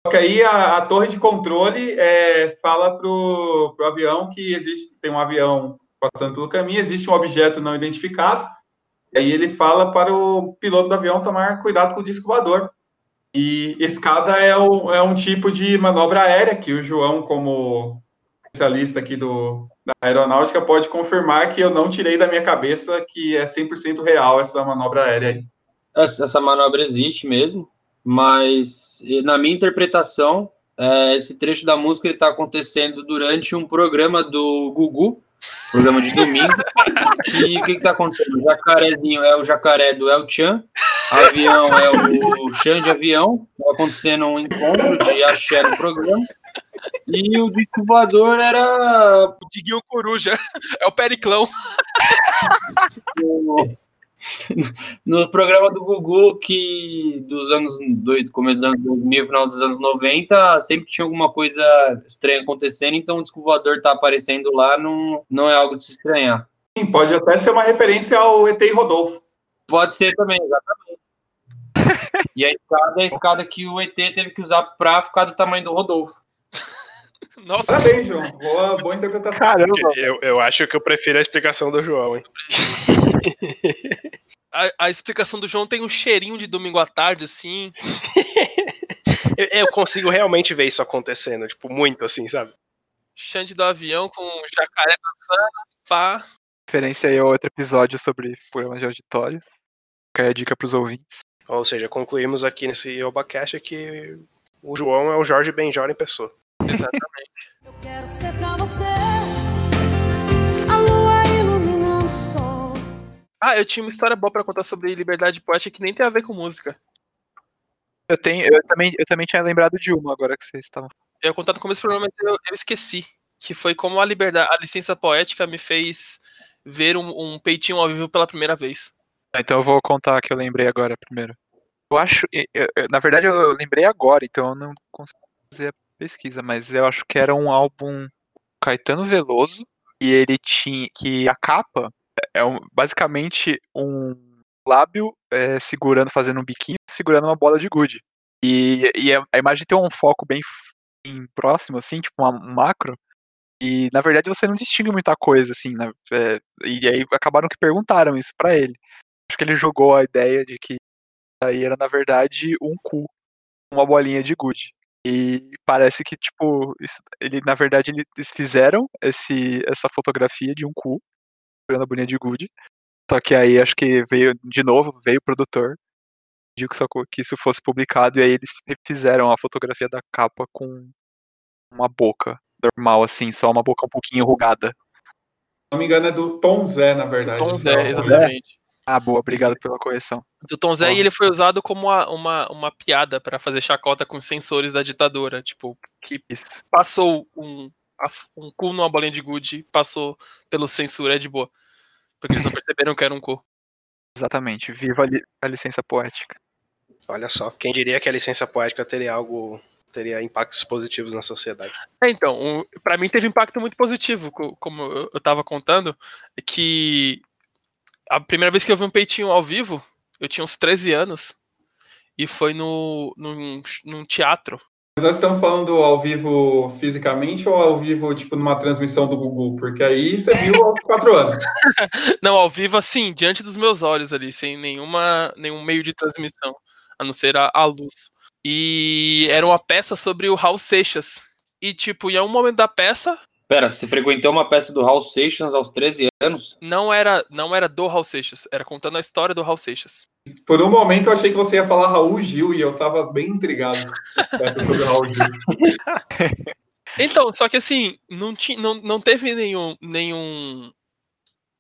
Só que aí a, a torre de controle é, fala pro, pro avião que existe, tem um avião passando pelo caminho, existe um objeto não identificado. E aí ele fala para o piloto do avião tomar cuidado com o disco voador. E escada é, o, é um tipo de manobra aérea que o João, como especialista aqui do, da aeronáutica, pode confirmar que eu não tirei da minha cabeça que é 100% real essa manobra aérea aí. Essa, essa manobra existe mesmo, mas na minha interpretação, eh, esse trecho da música está acontecendo durante um programa do Gugu, programa de domingo. <laughs> e o que está acontecendo? O jacarezinho é o jacaré do El Chan, avião é o Chan de avião, está acontecendo um encontro de axé no programa. E o disco voador era O Diguinho Coruja. É o Periclão. <laughs> <laughs> no, programa do Gugu, que dos anos dois, começo dos anos 2000, final dos anos 90, sempre tinha alguma coisa estranha acontecendo, então o disco voador tá aparecendo lá, não, não é algo de se estranhar. Sim, pode até ser uma referência ao ET e Rodolfo. Pode ser também, exatamente. E a escada é a escada que o ET teve que usar pra ficar do tamanho do Rodolfo. <laughs> Nossa, Parabéns, João. Boa, boa interpretação. Caramba, Eu, eu acho que eu prefiro a explicação do João, hein? <laughs> a, a explicação do João tem um cheirinho de domingo à tarde, assim. <laughs> Eu, eu consigo realmente ver isso acontecendo, tipo, muito assim, sabe? Xande do avião com jacaré passando, pá. referência aí a outro episódio sobre programas de auditório. Fica aí a dica pros ouvintes. Ou seja, concluímos aqui nesse Obacast que o João é o Jorge Benjor em pessoa. Exatamente. Eu quero ser pra você Ah, eu tinha uma história boa pra contar sobre liberdade poética que nem tem a ver com música. Eu, tenho, eu, também, eu também tinha lembrado de uma agora que vocês estavam. Eu contar no começo do programa, mas eu, eu esqueci. Que foi como a liberdade, a licença poética me fez ver um, um peitinho ao vivo pela primeira vez. Então eu vou contar a que eu lembrei agora primeiro. Eu acho. eu- na verdade, eu lembrei agora, então eu não consigo dizer pesquisa, mas eu acho que era um álbum Caetano Veloso e ele tinha que a capa é um- basicamente um lábio é, segurando, fazendo um biquinho, segurando uma bola de gude. E, e a a imagem tem um foco bem, bem próximo, assim, tipo uma- um macro. E na verdade você não distingue muita coisa, assim. né, é, e aí acabaram que perguntaram isso pra ele. Acho que ele jogou a ideia de que aí era na verdade um cu, uma bolinha de gude. E parece que, tipo, isso- ele, na verdade, ele- eles fizeram esse, essa fotografia de um cu, segurando a bolinha de gude. Só que aí acho que veio, de novo, veio o produtor, pediu que, só que isso fosse publicado, e aí eles fizeram a fotografia da capa com uma boca normal, assim, só uma boca um pouquinho enrugada. Se não me engano, é do Tom Zé, na verdade. Tom esse Zé, exatamente. Ah, boa, obrigado pela correção. Do Tom Zé, e ele foi usado como uma, uma, uma piada pra fazer chacota com os sensores da ditadura. Tipo, que Isso. passou um, um cu numa bolinha de gude, passou pelo censura, é de boa. Porque eles não perceberam que era um cu. Exatamente. Viva a, li- a licença poética. Olha só, quem diria que a licença poética teria algo, teria impactos positivos na sociedade. É, então, um, pra mim teve impacto muito positivo, co- como eu, eu tava contando, é que a primeira vez que eu vi um peitinho ao vivo, eu tinha uns 13 anos, e foi no, num, num teatro. Mas nós estamos falando ao vivo fisicamente ou ao vivo, tipo, numa transmissão do Google? Porque aí você viu aos quatro anos. <laughs> Não, ao vivo, assim, diante dos meus olhos ali, sem nenhuma, nenhum meio de transmissão, a não ser a, a luz. E era uma peça sobre o Raul Seixas. E, tipo, em um momento da peça, Pera, você frequentou uma peça do Hal Seixas aos 13 anos? não era, não era do Raul Seixas, era contando a história do Raul Seixas. Por um momento eu achei que você ia falar Raul Gil e eu tava bem intrigado essa sobre o Raul Gil. <laughs> Então, só que assim, não, ti, não, não teve nenhum, nenhum,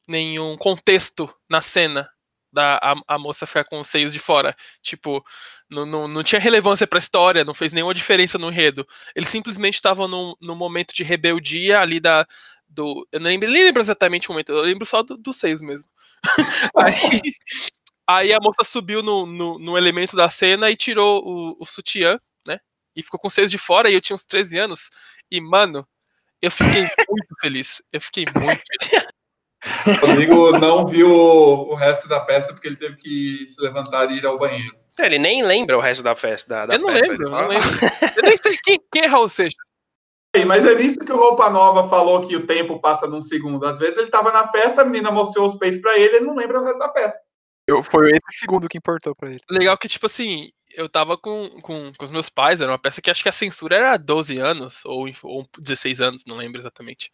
nenhum contexto na cena da a, a moça ficar com os seios de fora. Tipo, não, não, não tinha relevância pra história, não fez nenhuma diferença no enredo. Eles simplesmente estavam num, num momento de rebeldia ali da. Do, eu não lembro, nem lembro exatamente o momento, eu lembro só do- dos seios mesmo. <laughs> aí, aí a moça subiu no, no, no elemento da cena e tirou o, o sutiã, né? E ficou com os seios de fora, e eu tinha uns 13 anos. E, mano, eu fiquei muito feliz. Eu fiquei muito feliz. <laughs> O Rodrigo não viu o resto da peça porque ele teve que se levantar e ir ao banheiro. Ele nem lembra o resto da festa. Da, da eu não peça, lembro, não lembro. Eu nem sei quem, quem é Raul Seixas. Ei, Mas é nisso que o Roupa Nova falou que o tempo passa num segundo. Às vezes ele tava na festa, a menina mostrou os peitos pra ele, ele não lembra o resto da festa. Eu, foi esse segundo que importou pra ele. Legal que, tipo assim, eu tava com, com, com os meus pais, era uma peça que acho que a censura era 12 anos, ou, ou 16 anos, não lembro exatamente.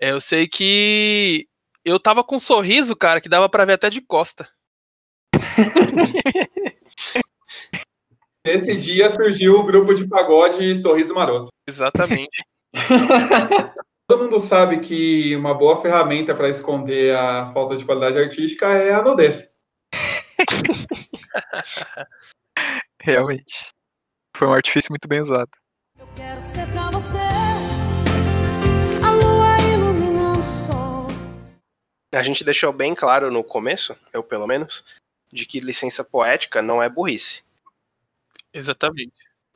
É, eu sei que eu tava com um sorriso, cara, que dava pra ver até de costa. <laughs> Nesse dia surgiu o grupo de pagode Sorriso Maroto. Exatamente. <laughs> Todo mundo sabe que uma boa ferramenta para esconder a falta de qualidade artística é a nudez. Realmente. Foi um artifício muito bem usado. Eu quero ser pra você A gente deixou bem claro no começo, eu pelo menos, de que licença poética não é burrice. Exatamente.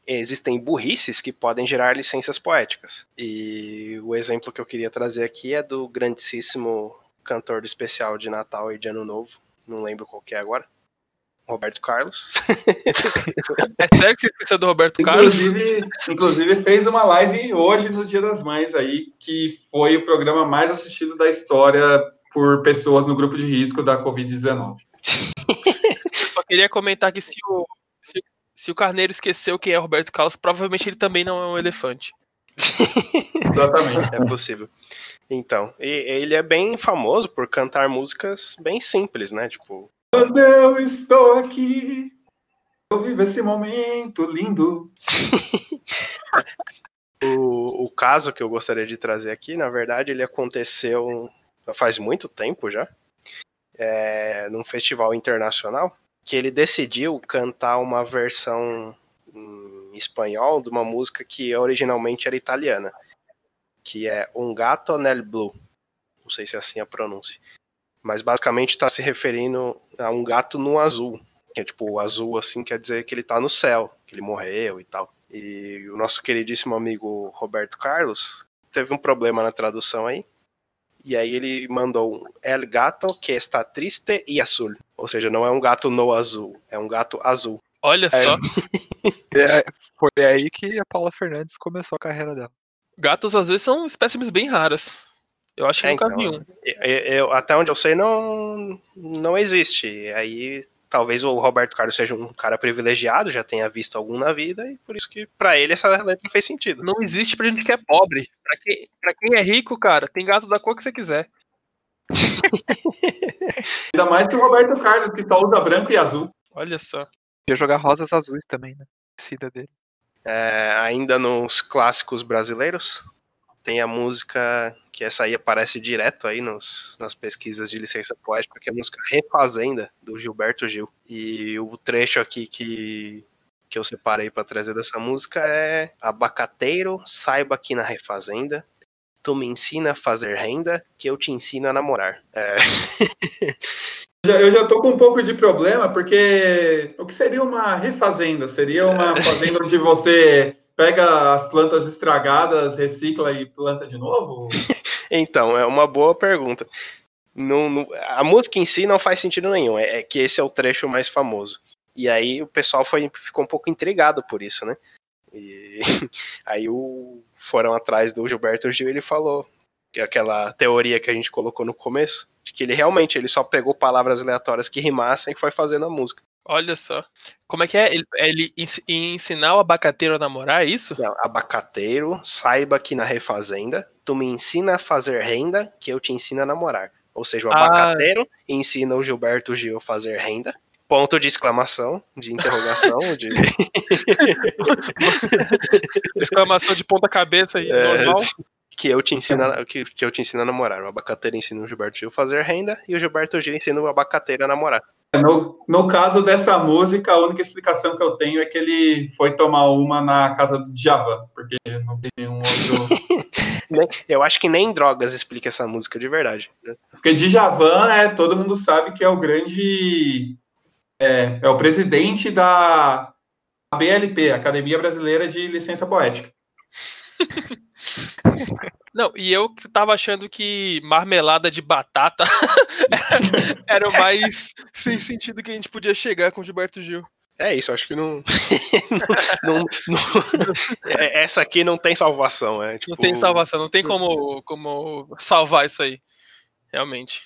Existem burrices que podem gerar licenças poéticas. E o exemplo que eu queria trazer aqui é do grandíssimo cantor do especial de Natal e de Ano Novo. Não lembro qual que é agora. Roberto Carlos. <laughs> É sério que você esqueceu do Roberto Carlos? Inclusive, inclusive fez uma live hoje no Dia das Mães aí, que foi o programa mais assistido da história por pessoas no grupo de risco da Covid-19. <laughs> Só queria comentar que se o, se, se o Carneiro esqueceu quem é o Roberto Carlos, provavelmente ele também não é um elefante. <laughs> Exatamente. É possível. Então, e- ele é bem famoso por cantar músicas bem simples, né? Tipo, Quando eu estou aqui, eu vivo esse momento lindo. <laughs> o, o caso que eu gostaria de trazer aqui, na verdade, ele aconteceu faz muito tempo já, é, num festival internacional, que ele decidiu cantar uma versão em espanhol de uma música que originalmente era italiana, que é Um Gato nel Blu. Não sei se é assim a pronúncia. Mas basicamente está se referindo a um gato no azul. Que é tipo, o azul assim quer dizer que ele tá no céu, que ele morreu e tal. E o nosso queridíssimo amigo Roberto Carlos teve um problema na tradução aí. E aí ele mandou um El gato que está triste e azul. Ou seja, não é um gato no azul, é um gato azul. Olha É. só, <laughs> É, foi aí que a Paula Fernandes começou a carreira dela. gatos às vezes são espécimes bem raras. Eu acho que É, nunca então, vi um. Eu- eu- até onde eu sei, não, não existe. Aí talvez o Roberto Carlos seja um cara privilegiado, já tenha visto algum na vida, e por isso que pra ele essa letra fez sentido. Não existe pra gente que é pobre. Pra quem, pra quem é rico, cara, tem gato da cor que você quiser. <laughs> Ainda mais que o Roberto Carlos, que só usa branco e azul. Olha só. Ia jogar rosas azuis também, né? Cida dele. É, ainda nos clássicos brasileiros, tem a música que essa aí aparece direto aí nos, nas pesquisas de licença poética, que é a música Refazenda, do Gilberto Gil. E o trecho aqui que, que eu separei para trazer dessa música é Abacateiro, saiba que na refazenda, tu me ensina a fazer renda, que eu te ensino a namorar. É, <laughs> Eu já tô com um pouco de problema, porque o que seria uma refazenda? Seria uma <laughs> fazenda onde você pega as plantas estragadas, recicla e planta de novo? <laughs> Então, é uma boa pergunta. Não- a música em si não faz sentido nenhum, é, é que esse é o trecho mais famoso. E aí o pessoal foi, ficou um pouco intrigado por isso, né? E <laughs> aí o, foram atrás do Gilberto Gil e ele falou que aquela teoria que a gente colocou no começo, de que ele realmente ele só pegou palavras aleatórias que rimassem e foi fazendo a música. Olha só. Como é que é? Ele, ele ens- ensinar o abacateiro a namorar, é isso? Não, abacateiro, saiba que na refazenda, tu me ensina a fazer renda, que eu te ensino a namorar. Ou seja, o Ah. abacateiro ensina o Gilberto Gil a fazer renda. Ponto de exclamação, de interrogação, de. <laughs> <laughs> Exclamação de ponta cabeça aí, É, normal. Que eu te ensino a, que, que eu te ensino a namorar. O abacateiro ensina o Gilberto Gil a fazer renda e o Gilberto Gil ensina o abacateiro a namorar. No, no caso dessa música, a única explicação que eu tenho é que ele foi tomar uma na casa do Djavan, porque não tem nenhum outro. <laughs> Eu acho que nem drogas explica essa música de verdade. né? Porque Djavan, é, todo mundo sabe que é o grande. É, é o presidente da BLP, Academia Brasileira de Licença Poética. <laughs> Não, e eu que tava achando que marmelada de batata <laughs> era o mais <laughs> sem sentido que a gente podia chegar com o Gilberto Gil. É isso, acho que <laughs> não. não- não- é- essa aqui não tem salvação. É, Não tipo, tem salvação, não tem como, como salvar isso aí. Realmente.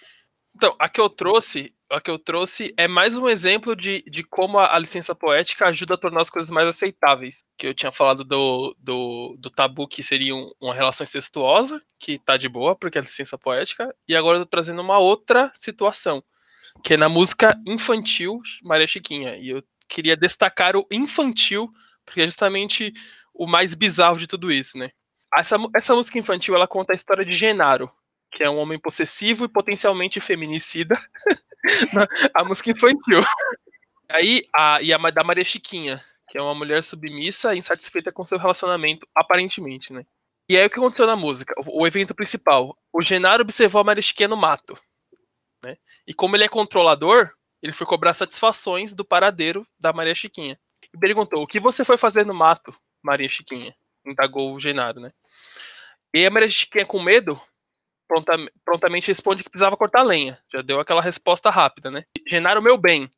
Então, a que eu trouxe, a que eu trouxe é mais um exemplo de, de como a, a licença poética ajuda a tornar as coisas mais aceitáveis. Que eu tinha falado do, do, do tabu que seria um- uma relação incestuosa, que tá de boa, porque é licença poética, e agora eu tô trazendo uma outra situação, que é na música infantil Maria Chiquinha. E eu queria destacar o infantil, porque é justamente o mais bizarro de tudo isso, né? Essa, essa música infantil ela conta a história de Genaro, que é um homem possessivo e potencialmente feminicida. <laughs> <laughs> A música infantil. Aí, a, e a da Maria Chiquinha, que é uma mulher submissa e insatisfeita com seu relacionamento, aparentemente, né? E aí o que aconteceu na música? O, o evento principal. O Genaro observou a Maria Chiquinha no mato. Né? E como ele é controlador, ele foi cobrar satisfações do paradeiro da Maria Chiquinha. E perguntou: o que você foi fazer no mato, Maria Chiquinha? Indagou o Genaro, né? E a Maria Chiquinha, com medo, prontam- prontamente responde que precisava cortar lenha. Já deu aquela resposta rápida, né? Genaro, meu bem.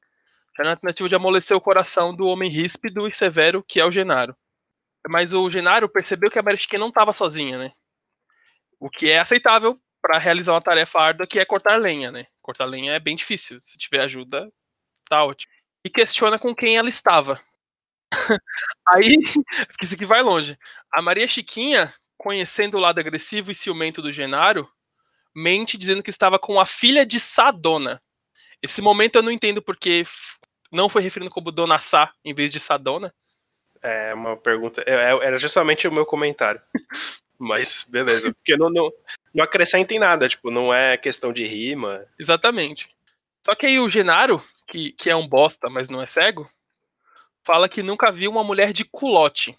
Já na tentativa de amolecer o coração do homem ríspido e severo que é o Genaro. Mas o Genaro percebeu que a Maria Chiquinha não estava sozinha, né? O que é aceitável para realizar uma tarefa árdua que é cortar lenha, né? Cortar lenha é bem difícil. Se tiver ajuda, tá ótimo. E questiona com quem ela estava. <laughs> Aí, <laughs> isso aqui vai longe. A Maria Chiquinha, conhecendo o lado agressivo e ciumento do Genaro, mente dizendo que estava com a filha de Sadona. Esse momento eu não entendo porque não foi referindo como Dona Sá em vez de Sadona. É uma pergunta. é- é- Era justamente o meu comentário. <laughs> Mas, beleza. Porque não, não, não acrescenta em nada, tipo, não é questão de rima. Exatamente. Só que aí o Genaro, que, que é um bosta, mas não é cego, fala que nunca viu uma mulher de culote.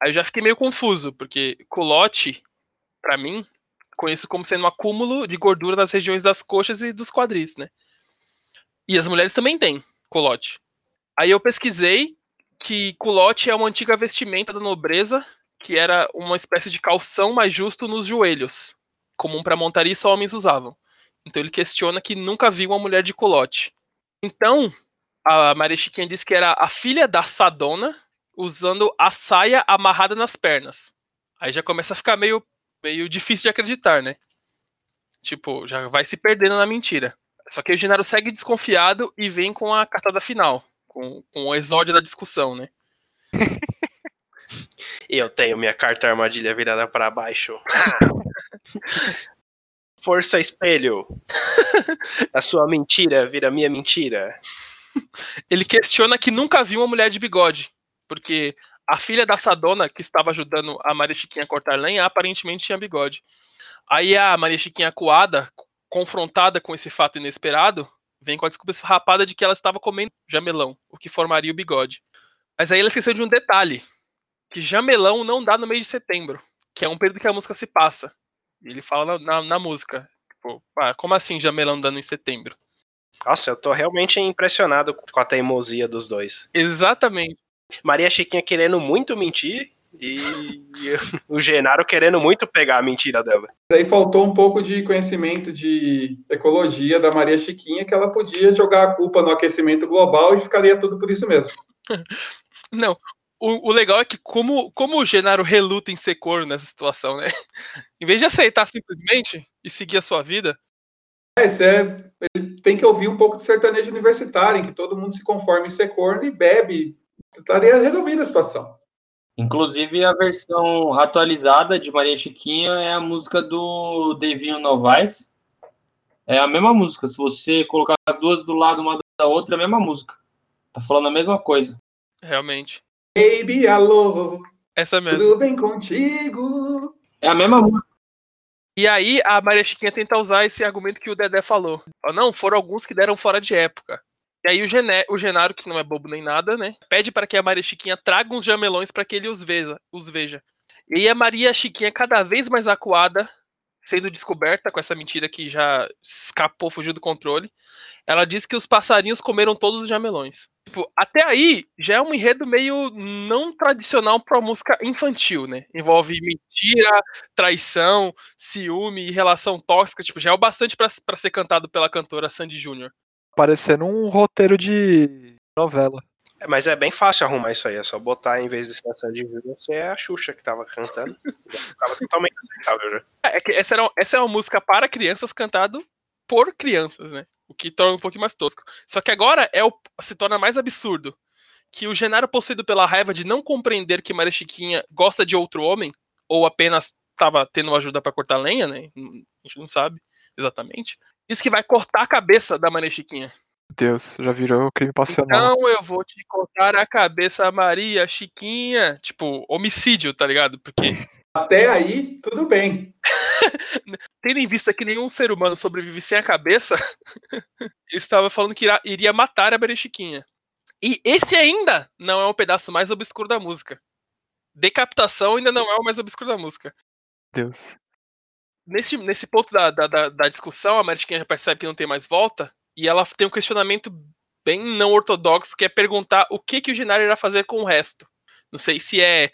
Aí eu já fiquei meio confuso, porque culote, pra mim, conheço como sendo um acúmulo de gordura nas regiões das coxas e dos quadris, né? E as mulheres também têm culote. Aí eu pesquisei que culote é uma antiga vestimenta da nobreza, que era uma espécie de calção mais justo nos joelhos, comum para montaria e só homens usavam. Então ele questiona que nunca viu uma mulher de culote. Então, a Maria Chiquinha diz que era a filha da Sadona usando a saia amarrada nas pernas. Aí já começa a ficar meio, meio difícil de acreditar, né? Tipo, já vai se perdendo na mentira. Só que o Genaro segue desconfiado e vem com a cartada final, com, com o exódio da discussão, né? <laughs> Eu tenho minha carta armadilha virada para baixo. <laughs> Força espelho. <laughs> A sua mentira vira minha mentira. Ele questiona que nunca viu uma mulher de bigode, porque a filha da Sadona, que estava ajudando a Maria Chiquinha a cortar lenha, aparentemente tinha bigode. Aí a Maria Chiquinha coada, confrontada com esse fato inesperado, vem com a desculpa esfarrapada de que ela estava comendo jamelão, o que formaria o bigode. Mas aí ela esqueceu de um detalhe, que jamelão não dá no mês de setembro, que é um período que a música se passa. E ele fala na, na, na música, tipo, ah, como assim jamelão dando em setembro? Nossa, eu tô realmente impressionado com a teimosia dos dois. Exatamente. Maria Chiquinha querendo muito mentir e <laughs> o Genaro querendo muito pegar a mentira dela. Daí faltou um pouco de conhecimento de ecologia da Maria Chiquinha, que ela podia jogar a culpa no aquecimento global e ficaria tudo por isso mesmo. <laughs> Não, o, o legal é que como, como o Genaro reluta em ser corno nessa situação, né? <laughs> Em vez de aceitar simplesmente e seguir a sua vida, É, isso é, ele tem que ouvir um pouco de sertanejo universitário, em que todo mundo se conforma em ser corno e bebe. Estaria resolvida a situação. Inclusive, a versão atualizada de Maria Chiquinha é a música do Devinho Novaes. É a mesma música. Se você colocar as duas do lado uma da outra, é a mesma música. Tá falando a mesma coisa. realmente. Baby, alô, Essa mesmo. tudo bem contigo? É a mesma música. E aí a Maria Chiquinha tenta usar esse argumento que o Dedé falou. Não, foram alguns que deram fora de época. E aí o, Gené, o Genaro, que não é bobo nem nada, né? Pede para que a Maria Chiquinha traga uns jamelões para que ele os veja, os veja. E aí a Maria Chiquinha, cada vez mais acuada, sendo descoberta com essa mentira que já escapou, fugiu do controle, ela diz que os passarinhos comeram todos os jamelões. Tipo, até aí já é um enredo meio não tradicional pra música infantil, né? Envolve mentira, traição, ciúme e relação tóxica. Tipo, já é o bastante pra ser cantado pela cantora Sandy Júnior. Parecendo um roteiro de novela. É, Mas é bem fácil arrumar isso aí. É só botar, em vez de ser a Sandy Júnior, ser a Xuxa que tava cantando. <laughs> Ficava totalmente aceitável já. É que essa, era, essa é uma música para crianças cantado por crianças, né? O que torna um pouquinho mais tosco. Só que agora é o, se torna mais absurdo. Que o Genaro, possuído pela raiva de não compreender que Maria Chiquinha gosta de outro homem, ou apenas estava tendo ajuda para cortar lenha, né? A gente não sabe exatamente. Diz que vai cortar a cabeça da Maria Chiquinha. Deus, já virou crime passional. Então eu vou te cortar a cabeça, Maria Chiquinha. Tipo, homicídio, tá ligado? Porque <laughs> Até aí, tudo bem. <laughs> tendo em vista que nenhum ser humano sobrevive sem a cabeça, <laughs> ele estava falando que iria matar a Maria Chiquinha. E esse ainda não é o pedaço mais obscuro da música. Decapitação ainda não é o mais obscuro da música. Deus. Nesse, nesse ponto da, da, da- discussão, a já percebe que não tem mais volta, e ela tem um questionamento bem não ortodoxo, que é perguntar o que, que o Genaro irá fazer com o resto. Não sei se é,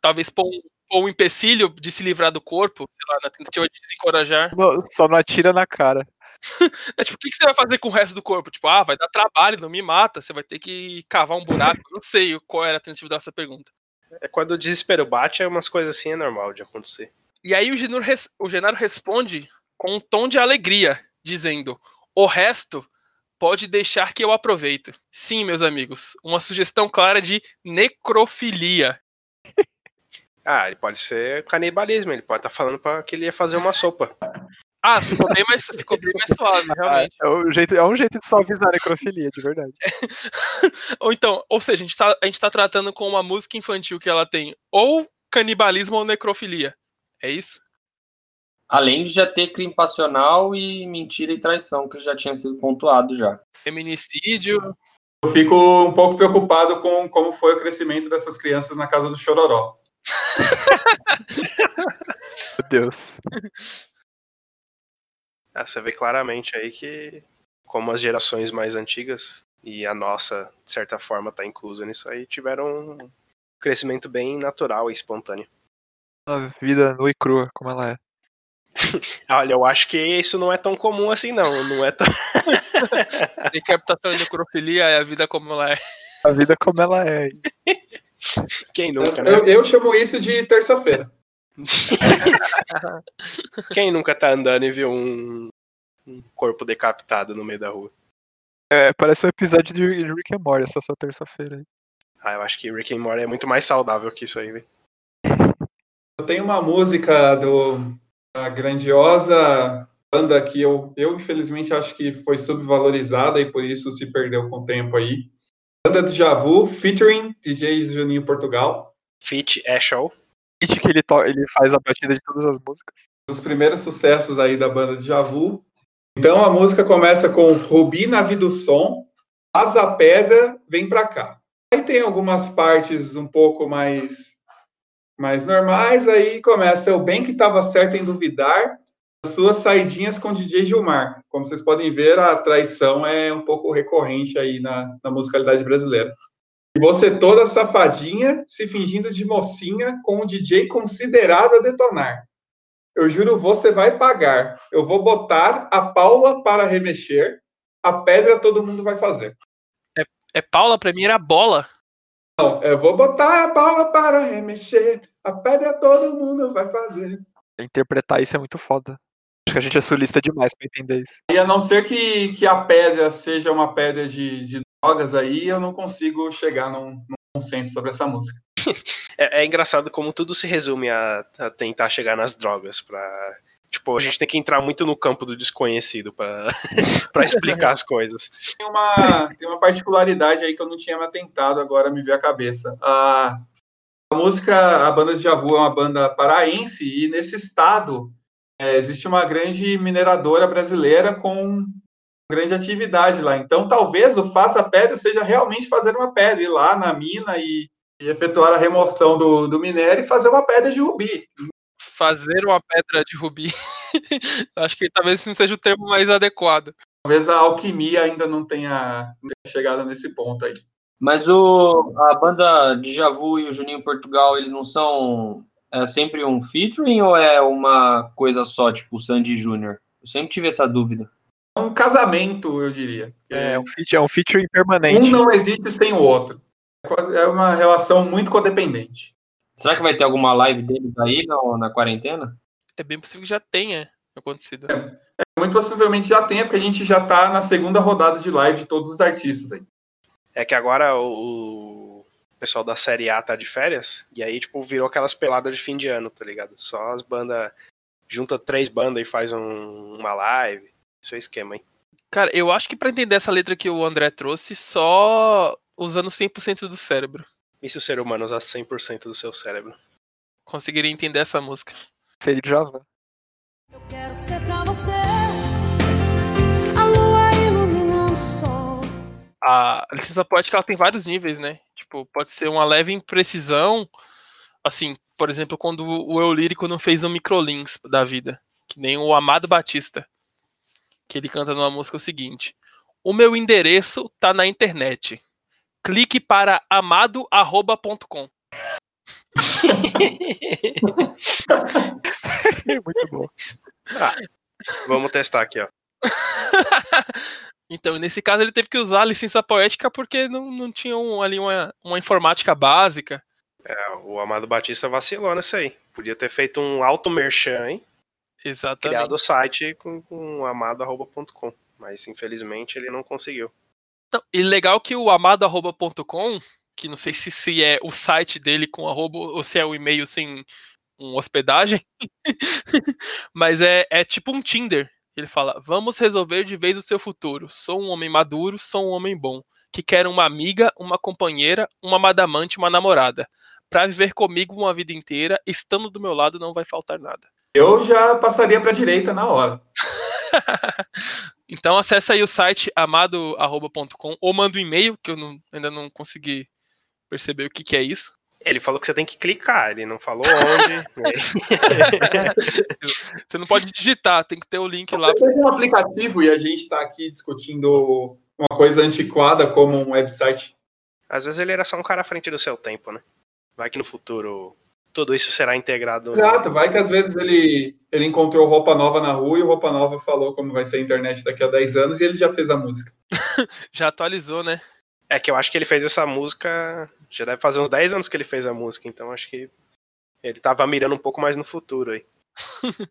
talvez, pôr um, pôr um empecilho de se livrar do corpo, sei lá, na tentativa de desencorajar. Não, Só não atira na cara. <laughs> É tipo, o que que você vai fazer com o resto do corpo? Tipo, ah, vai dar trabalho, não me mata, você vai ter que cavar um buraco. Não sei qual era a tentativa dessa pergunta. É quando o desespero bate, é umas coisas assim é normal de acontecer. E aí o Genaro, o Genaro responde com um tom de alegria, dizendo: O resto pode deixar que eu aproveito. Sim, meus amigos, uma sugestão clara de necrofilia. <laughs> Ah, ele pode ser canibalismo, ele pode estar falando pra que ele ia fazer uma sopa. Ah, ficou bem mais, ficou bem mais suave, <laughs> realmente. É, um jeito, é um jeito de suavizar a necrofilia, de verdade. <laughs> Ou então, ou seja, a gente, tá, a gente tá tratando com uma música infantil que ela tem ou canibalismo ou necrofilia. É isso? Além de já ter crime passional e mentira e traição, que já tinha sido pontuado já. Feminicídio. Eu fico um pouco preocupado com como foi o crescimento dessas crianças na casa do Chororó. <laughs> Meu Deus. Ah, você vê claramente aí que, como as gerações mais antigas e a nossa, de certa forma, tá inclusa nisso aí, tiveram um crescimento bem natural e espontâneo. A vida nua e crua, como ela é. <laughs> Olha, eu acho que isso não é tão comum assim, não. Não é tão. <laughs> Decapitação e necrofilia é a vida como ela é. A vida como ela é. <laughs> Quem nunca, né? Eu, eu chamo isso de terça-feira. Quem nunca tá andando e viu um, um corpo decapitado no meio da rua? É, parece um episódio de Rick and Morty essa sua terça-feira aí. Ah, eu acho que Rick and Morty é muito mais saudável que isso aí, velho. Eu tenho uma música do a grandiosa banda que eu, eu infelizmente acho que foi subvalorizada e por isso se perdeu com o tempo aí. Banda do Javu, featuring DJ Juninho Portugal. Fit é show. Hit que ele, ele faz a batida de todas as músicas. Os primeiros sucessos aí da banda de Javu. Então a música começa com Rubi na vida do som, Asa Pedra, vem pra cá. Aí tem algumas partes um pouco mais mais normais, aí começa o bem que estava certo em duvidar, as suas saidinhas com DJ Gilmar. Como vocês podem ver, a traição é um pouco recorrente aí na, na musicalidade brasileira. E você toda safadinha, se fingindo de mocinha, com o DJ considerado a detonar. Eu juro, você vai pagar. Eu vou botar a Paula para remexer. A pedra todo mundo vai fazer. É Paula, pra mim era bola. Não, eu vou botar a Paula para remexer. A pedra todo mundo vai fazer. Interpretar isso é muito foda. Acho que a gente é sulista demais pra entender isso. E a não ser que, que a pedra seja uma pedra de, de drogas aí, eu não consigo chegar num, num consenso sobre essa música. <laughs> É, é engraçado como tudo se resume a, a tentar chegar nas drogas pra. Tipo, a gente tem que entrar muito no campo do desconhecido pra, <laughs> pra explicar as coisas. Tem uma, tem uma particularidade aí que eu não tinha me atentado, agora me veio à cabeça. A, a música, a banda de Javu é uma banda paraense e nesse estado é, existe uma grande mineradora brasileira com grande atividade lá. Então, talvez o Faça Pedra seja realmente fazer uma pedra, ir lá na mina e, e efetuar a remoção do, do minério e fazer uma pedra de rubi. Fazer uma pedra de rubi. <laughs> Acho que talvez esse não seja o termo mais adequado. Talvez a alquimia ainda não tenha, chegado nesse ponto aí. Mas o, a banda de Javu e o Juninho Portugal, eles não são é sempre um featuring ou é uma coisa só, tipo o Sandy Júnior? Eu sempre tive essa dúvida. É um casamento, eu diria. É um, feat- é um feature impermanente. Um não existe sem o outro. É uma relação muito codependente. Será que vai ter alguma live deles aí na, na quarentena? É bem possível que já tenha acontecido. Muito possivelmente já tem, porque a gente já tá na segunda rodada de live de todos os artistas aí. É que agora o, o pessoal da série A tá de férias, e aí, tipo, virou aquelas peladas de fim de ano, tá ligado? Só as bandas. Junta três bandas e faz um- uma live. Isso é esquema, hein? Cara, eu acho que pra entender essa letra que o André trouxe, só usando 100% do cérebro. E se o ser humano usasse 100% do seu cérebro? Conseguiria entender essa música. Seria de Java. Eu quero ser pra você a lua iluminando o sol. A licença poética ela tem vários níveis, né? Tipo, pode ser uma leve imprecisão, assim, por exemplo, quando o eu lírico não fez um microlins da vida, que nem o Amado Batista, que ele canta numa música o seguinte: O meu endereço tá na internet. Clique para amado@com. <laughs> Muito bom. Vamos testar aqui, ó. <laughs> Então, nesse caso, ele teve que usar a licença poética porque não, não tinha um- ali uma, uma informática básica. É, o Amado Batista vacilou nessa aí. Podia ter feito um auto merchan, hein? Exatamente. Criado o site com, com amado.com. Mas infelizmente ele não conseguiu. Então, e legal que o amado.com, que não sei se, se é o site dele com arroba ou se é o e-mail sem um hospedagem, <laughs> mas é, é tipo um Tinder. Ele fala: Vamos resolver de vez o seu futuro. Sou um homem maduro, sou um homem bom, que quer uma amiga, uma companheira, uma madamante, uma namorada. Pra viver comigo uma vida inteira, estando do meu lado não vai faltar nada. Eu já passaria para a direita na hora. <laughs> Então acessa aí o site amado.com ou manda um e-mail, que eu não- ainda não consegui perceber o que, que é isso. Ele falou que você tem que clicar, ele não falou onde. <laughs> Você não pode digitar, tem que ter o link lá. Seja um aplicativo e a gente está aqui discutindo uma coisa antiquada como um website. Às vezes ele era só um cara à frente do seu tempo, né? Vai que no futuro tudo isso será integrado. Exato, vai que às vezes ele, ele encontrou roupa nova na rua e o roupa nova falou como vai ser a internet daqui a 10 anos e ele já fez a música. <laughs> Já atualizou, né? É que eu acho que ele fez essa música. Já deve fazer uns 10 anos que ele fez a música, então acho que ele tava mirando um pouco mais no futuro aí. <laughs>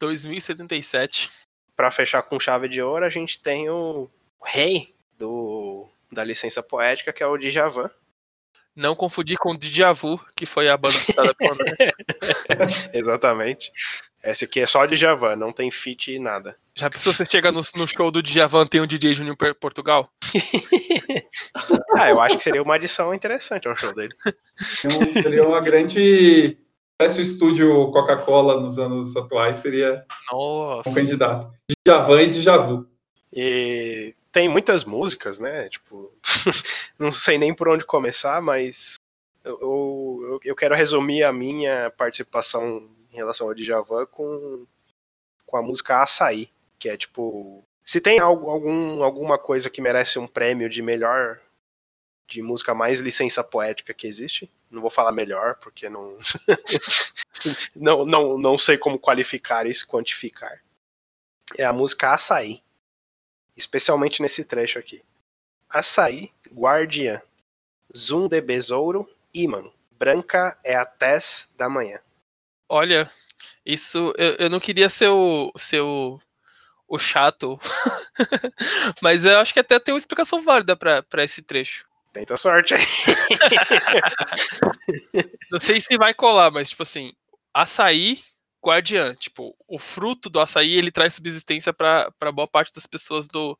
2077. Pra fechar com chave de ouro, a gente tem o rei do, da licença poética, que é o Djavan. Não confundir com Djavu, que foi a banda citada pelo André. <laughs> Exatamente. Esse aqui é só Djavan, não tem feat e nada. Já pensou você chega no, no show do Djavan tem um DJ Júnior per- Portugal? <laughs> ah, eu acho que seria uma adição interessante ao show dele. Então, seria uma grande. Parece o estúdio Coca-Cola nos anos atuais, seria Nossa. um candidato. Djavan e Djavu. E tem muitas músicas, né? Tipo, <laughs> não sei nem por onde começar, mas eu, eu, eu quero resumir a minha participação em relação ao Djavan com, com a música Açaí, que é tipo. Se tem algum, alguma coisa que merece um prêmio de melhor. de música mais licença poética que existe, não vou falar melhor, porque não. <laughs> não, não, não sei como qualificar isso, quantificar. É a música Açaí especialmente nesse trecho aqui. Açaí, guardiã. Zoom de besouro, ímã. Branca é a tez da manhã. Olha, isso. Eu, eu não queria ser o. Ser o, o chato. <laughs> Mas eu acho que até tem uma explicação válida pra esse trecho. Tenta sorte aí. <laughs> Não sei se vai colar, mas tipo assim, açaí guardiã. Tipo, o fruto do açaí ele traz subsistência para boa parte das pessoas do,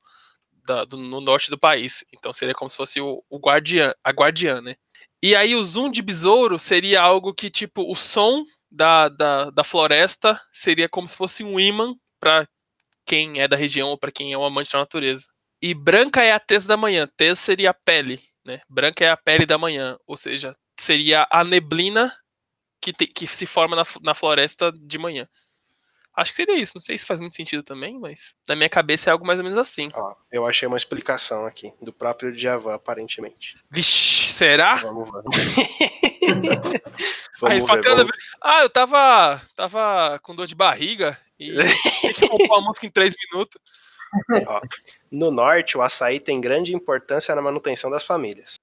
da- do- no norte do país. Então seria como se fosse o, o guardiã, a guardiã, né? E aí o zoom de besouro seria algo que, tipo, o som da, da, da floresta seria como se fosse um imã para quem é da região ou para quem é um amante da natureza. E branca é a tez da manhã. Tez seria a pele, né? Branca é a pele da manhã. Ou seja, seria a neblina que, te- que se forma na, na floresta de manhã. Acho que seria isso. Não sei se faz muito sentido também, mas na minha cabeça é algo mais ou menos assim. Ó, eu achei uma explicação aqui, do próprio Djavan, aparentemente. Vixe, será? Vamos. <laughs> Aí vamos fala, ver, "Tem nada a vamos ver." Ah, eu tava, tava com dor de barriga e <laughs> tinha que compor a música em três minutos. No norte, o açaí tem grande importância na manutenção das famílias.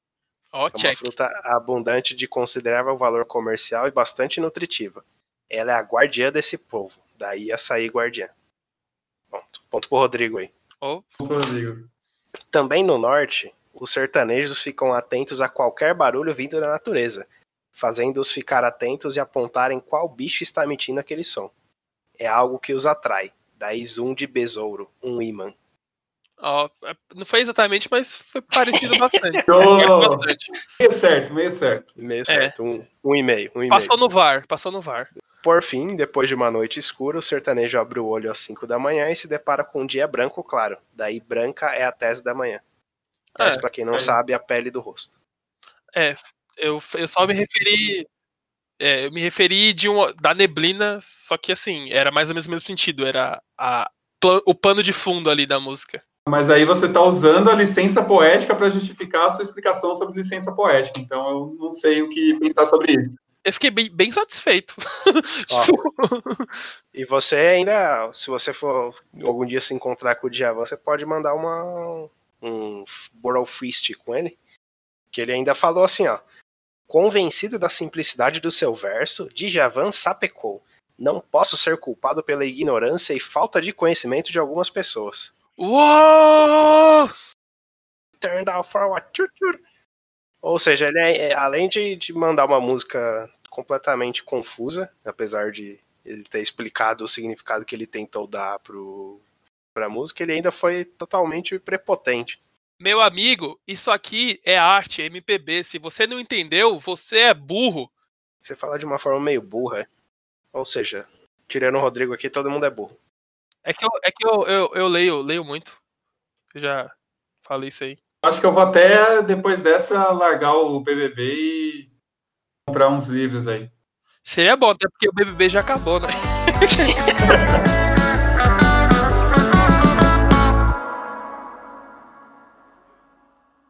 Ó, É uma check. fruta abundante de considerável valor comercial e bastante nutritiva. Ela é a guardiã desse povo. Daí açaí guardiã. Ponto. Ponto pro Rodrigo aí. Ó, Rodrigo. Também no norte, os sertanejos ficam atentos a qualquer barulho vindo da natureza, fazendo-os ficar atentos e apontarem qual bicho está emitindo aquele som. É algo que os atrai. Daí zoom de besouro, um imã. Ó, é, não foi exatamente, mas foi parecido <laughs> bastante. Oh, bastante. meio certo, meio certo. Meio certo, um, um e meio. Um e meio. Passou no VAR, passou no VAR. Por fim, depois de uma noite escura, o sertanejo abre o olho às 5 da manhã e se depara com um dia branco claro. Daí branca é a tese da manhã. Tese, É, pra quem não é. sabe, a pele do rosto. É, eu, eu só me referi. é, eu me referi de um, da neblina, só que assim, era mais ou menos o mesmo sentido. Era a, o pano de fundo ali da música. Mas aí você está usando a licença poética para justificar a sua explicação sobre licença poética. Então eu não sei o que pensar sobre isso. Eu fiquei bem, bem satisfeito. Ó. <laughs> Tipo, E você ainda, se você for algum dia se encontrar com o Djavan, você pode mandar uma um Boral Feast com ele, que ele ainda falou assim, ó. Convencido da simplicidade do seu verso, Djavan sapecou. Não posso ser culpado pela ignorância e falta de conhecimento de algumas pessoas. Uou! Turned out for what? Ou seja, ele é, é, além de, de mandar uma música completamente confusa, apesar de ele ter explicado o significado que ele tentou dar pro, pra música, ele ainda foi totalmente prepotente. Meu amigo, isso aqui é arte, é MPB. Se você não entendeu, você é burro. Você fala de uma forma meio burra. Ou seja, tirando o Rodrigo aqui, todo mundo é burro. É que eu, é que eu, eu, eu leio, leio muito. Eu já falei isso aí. Acho que eu vou até, depois dessa, largar o BBB e comprar uns livros aí. Seria bom, até porque o BBB já acabou, né? <laughs>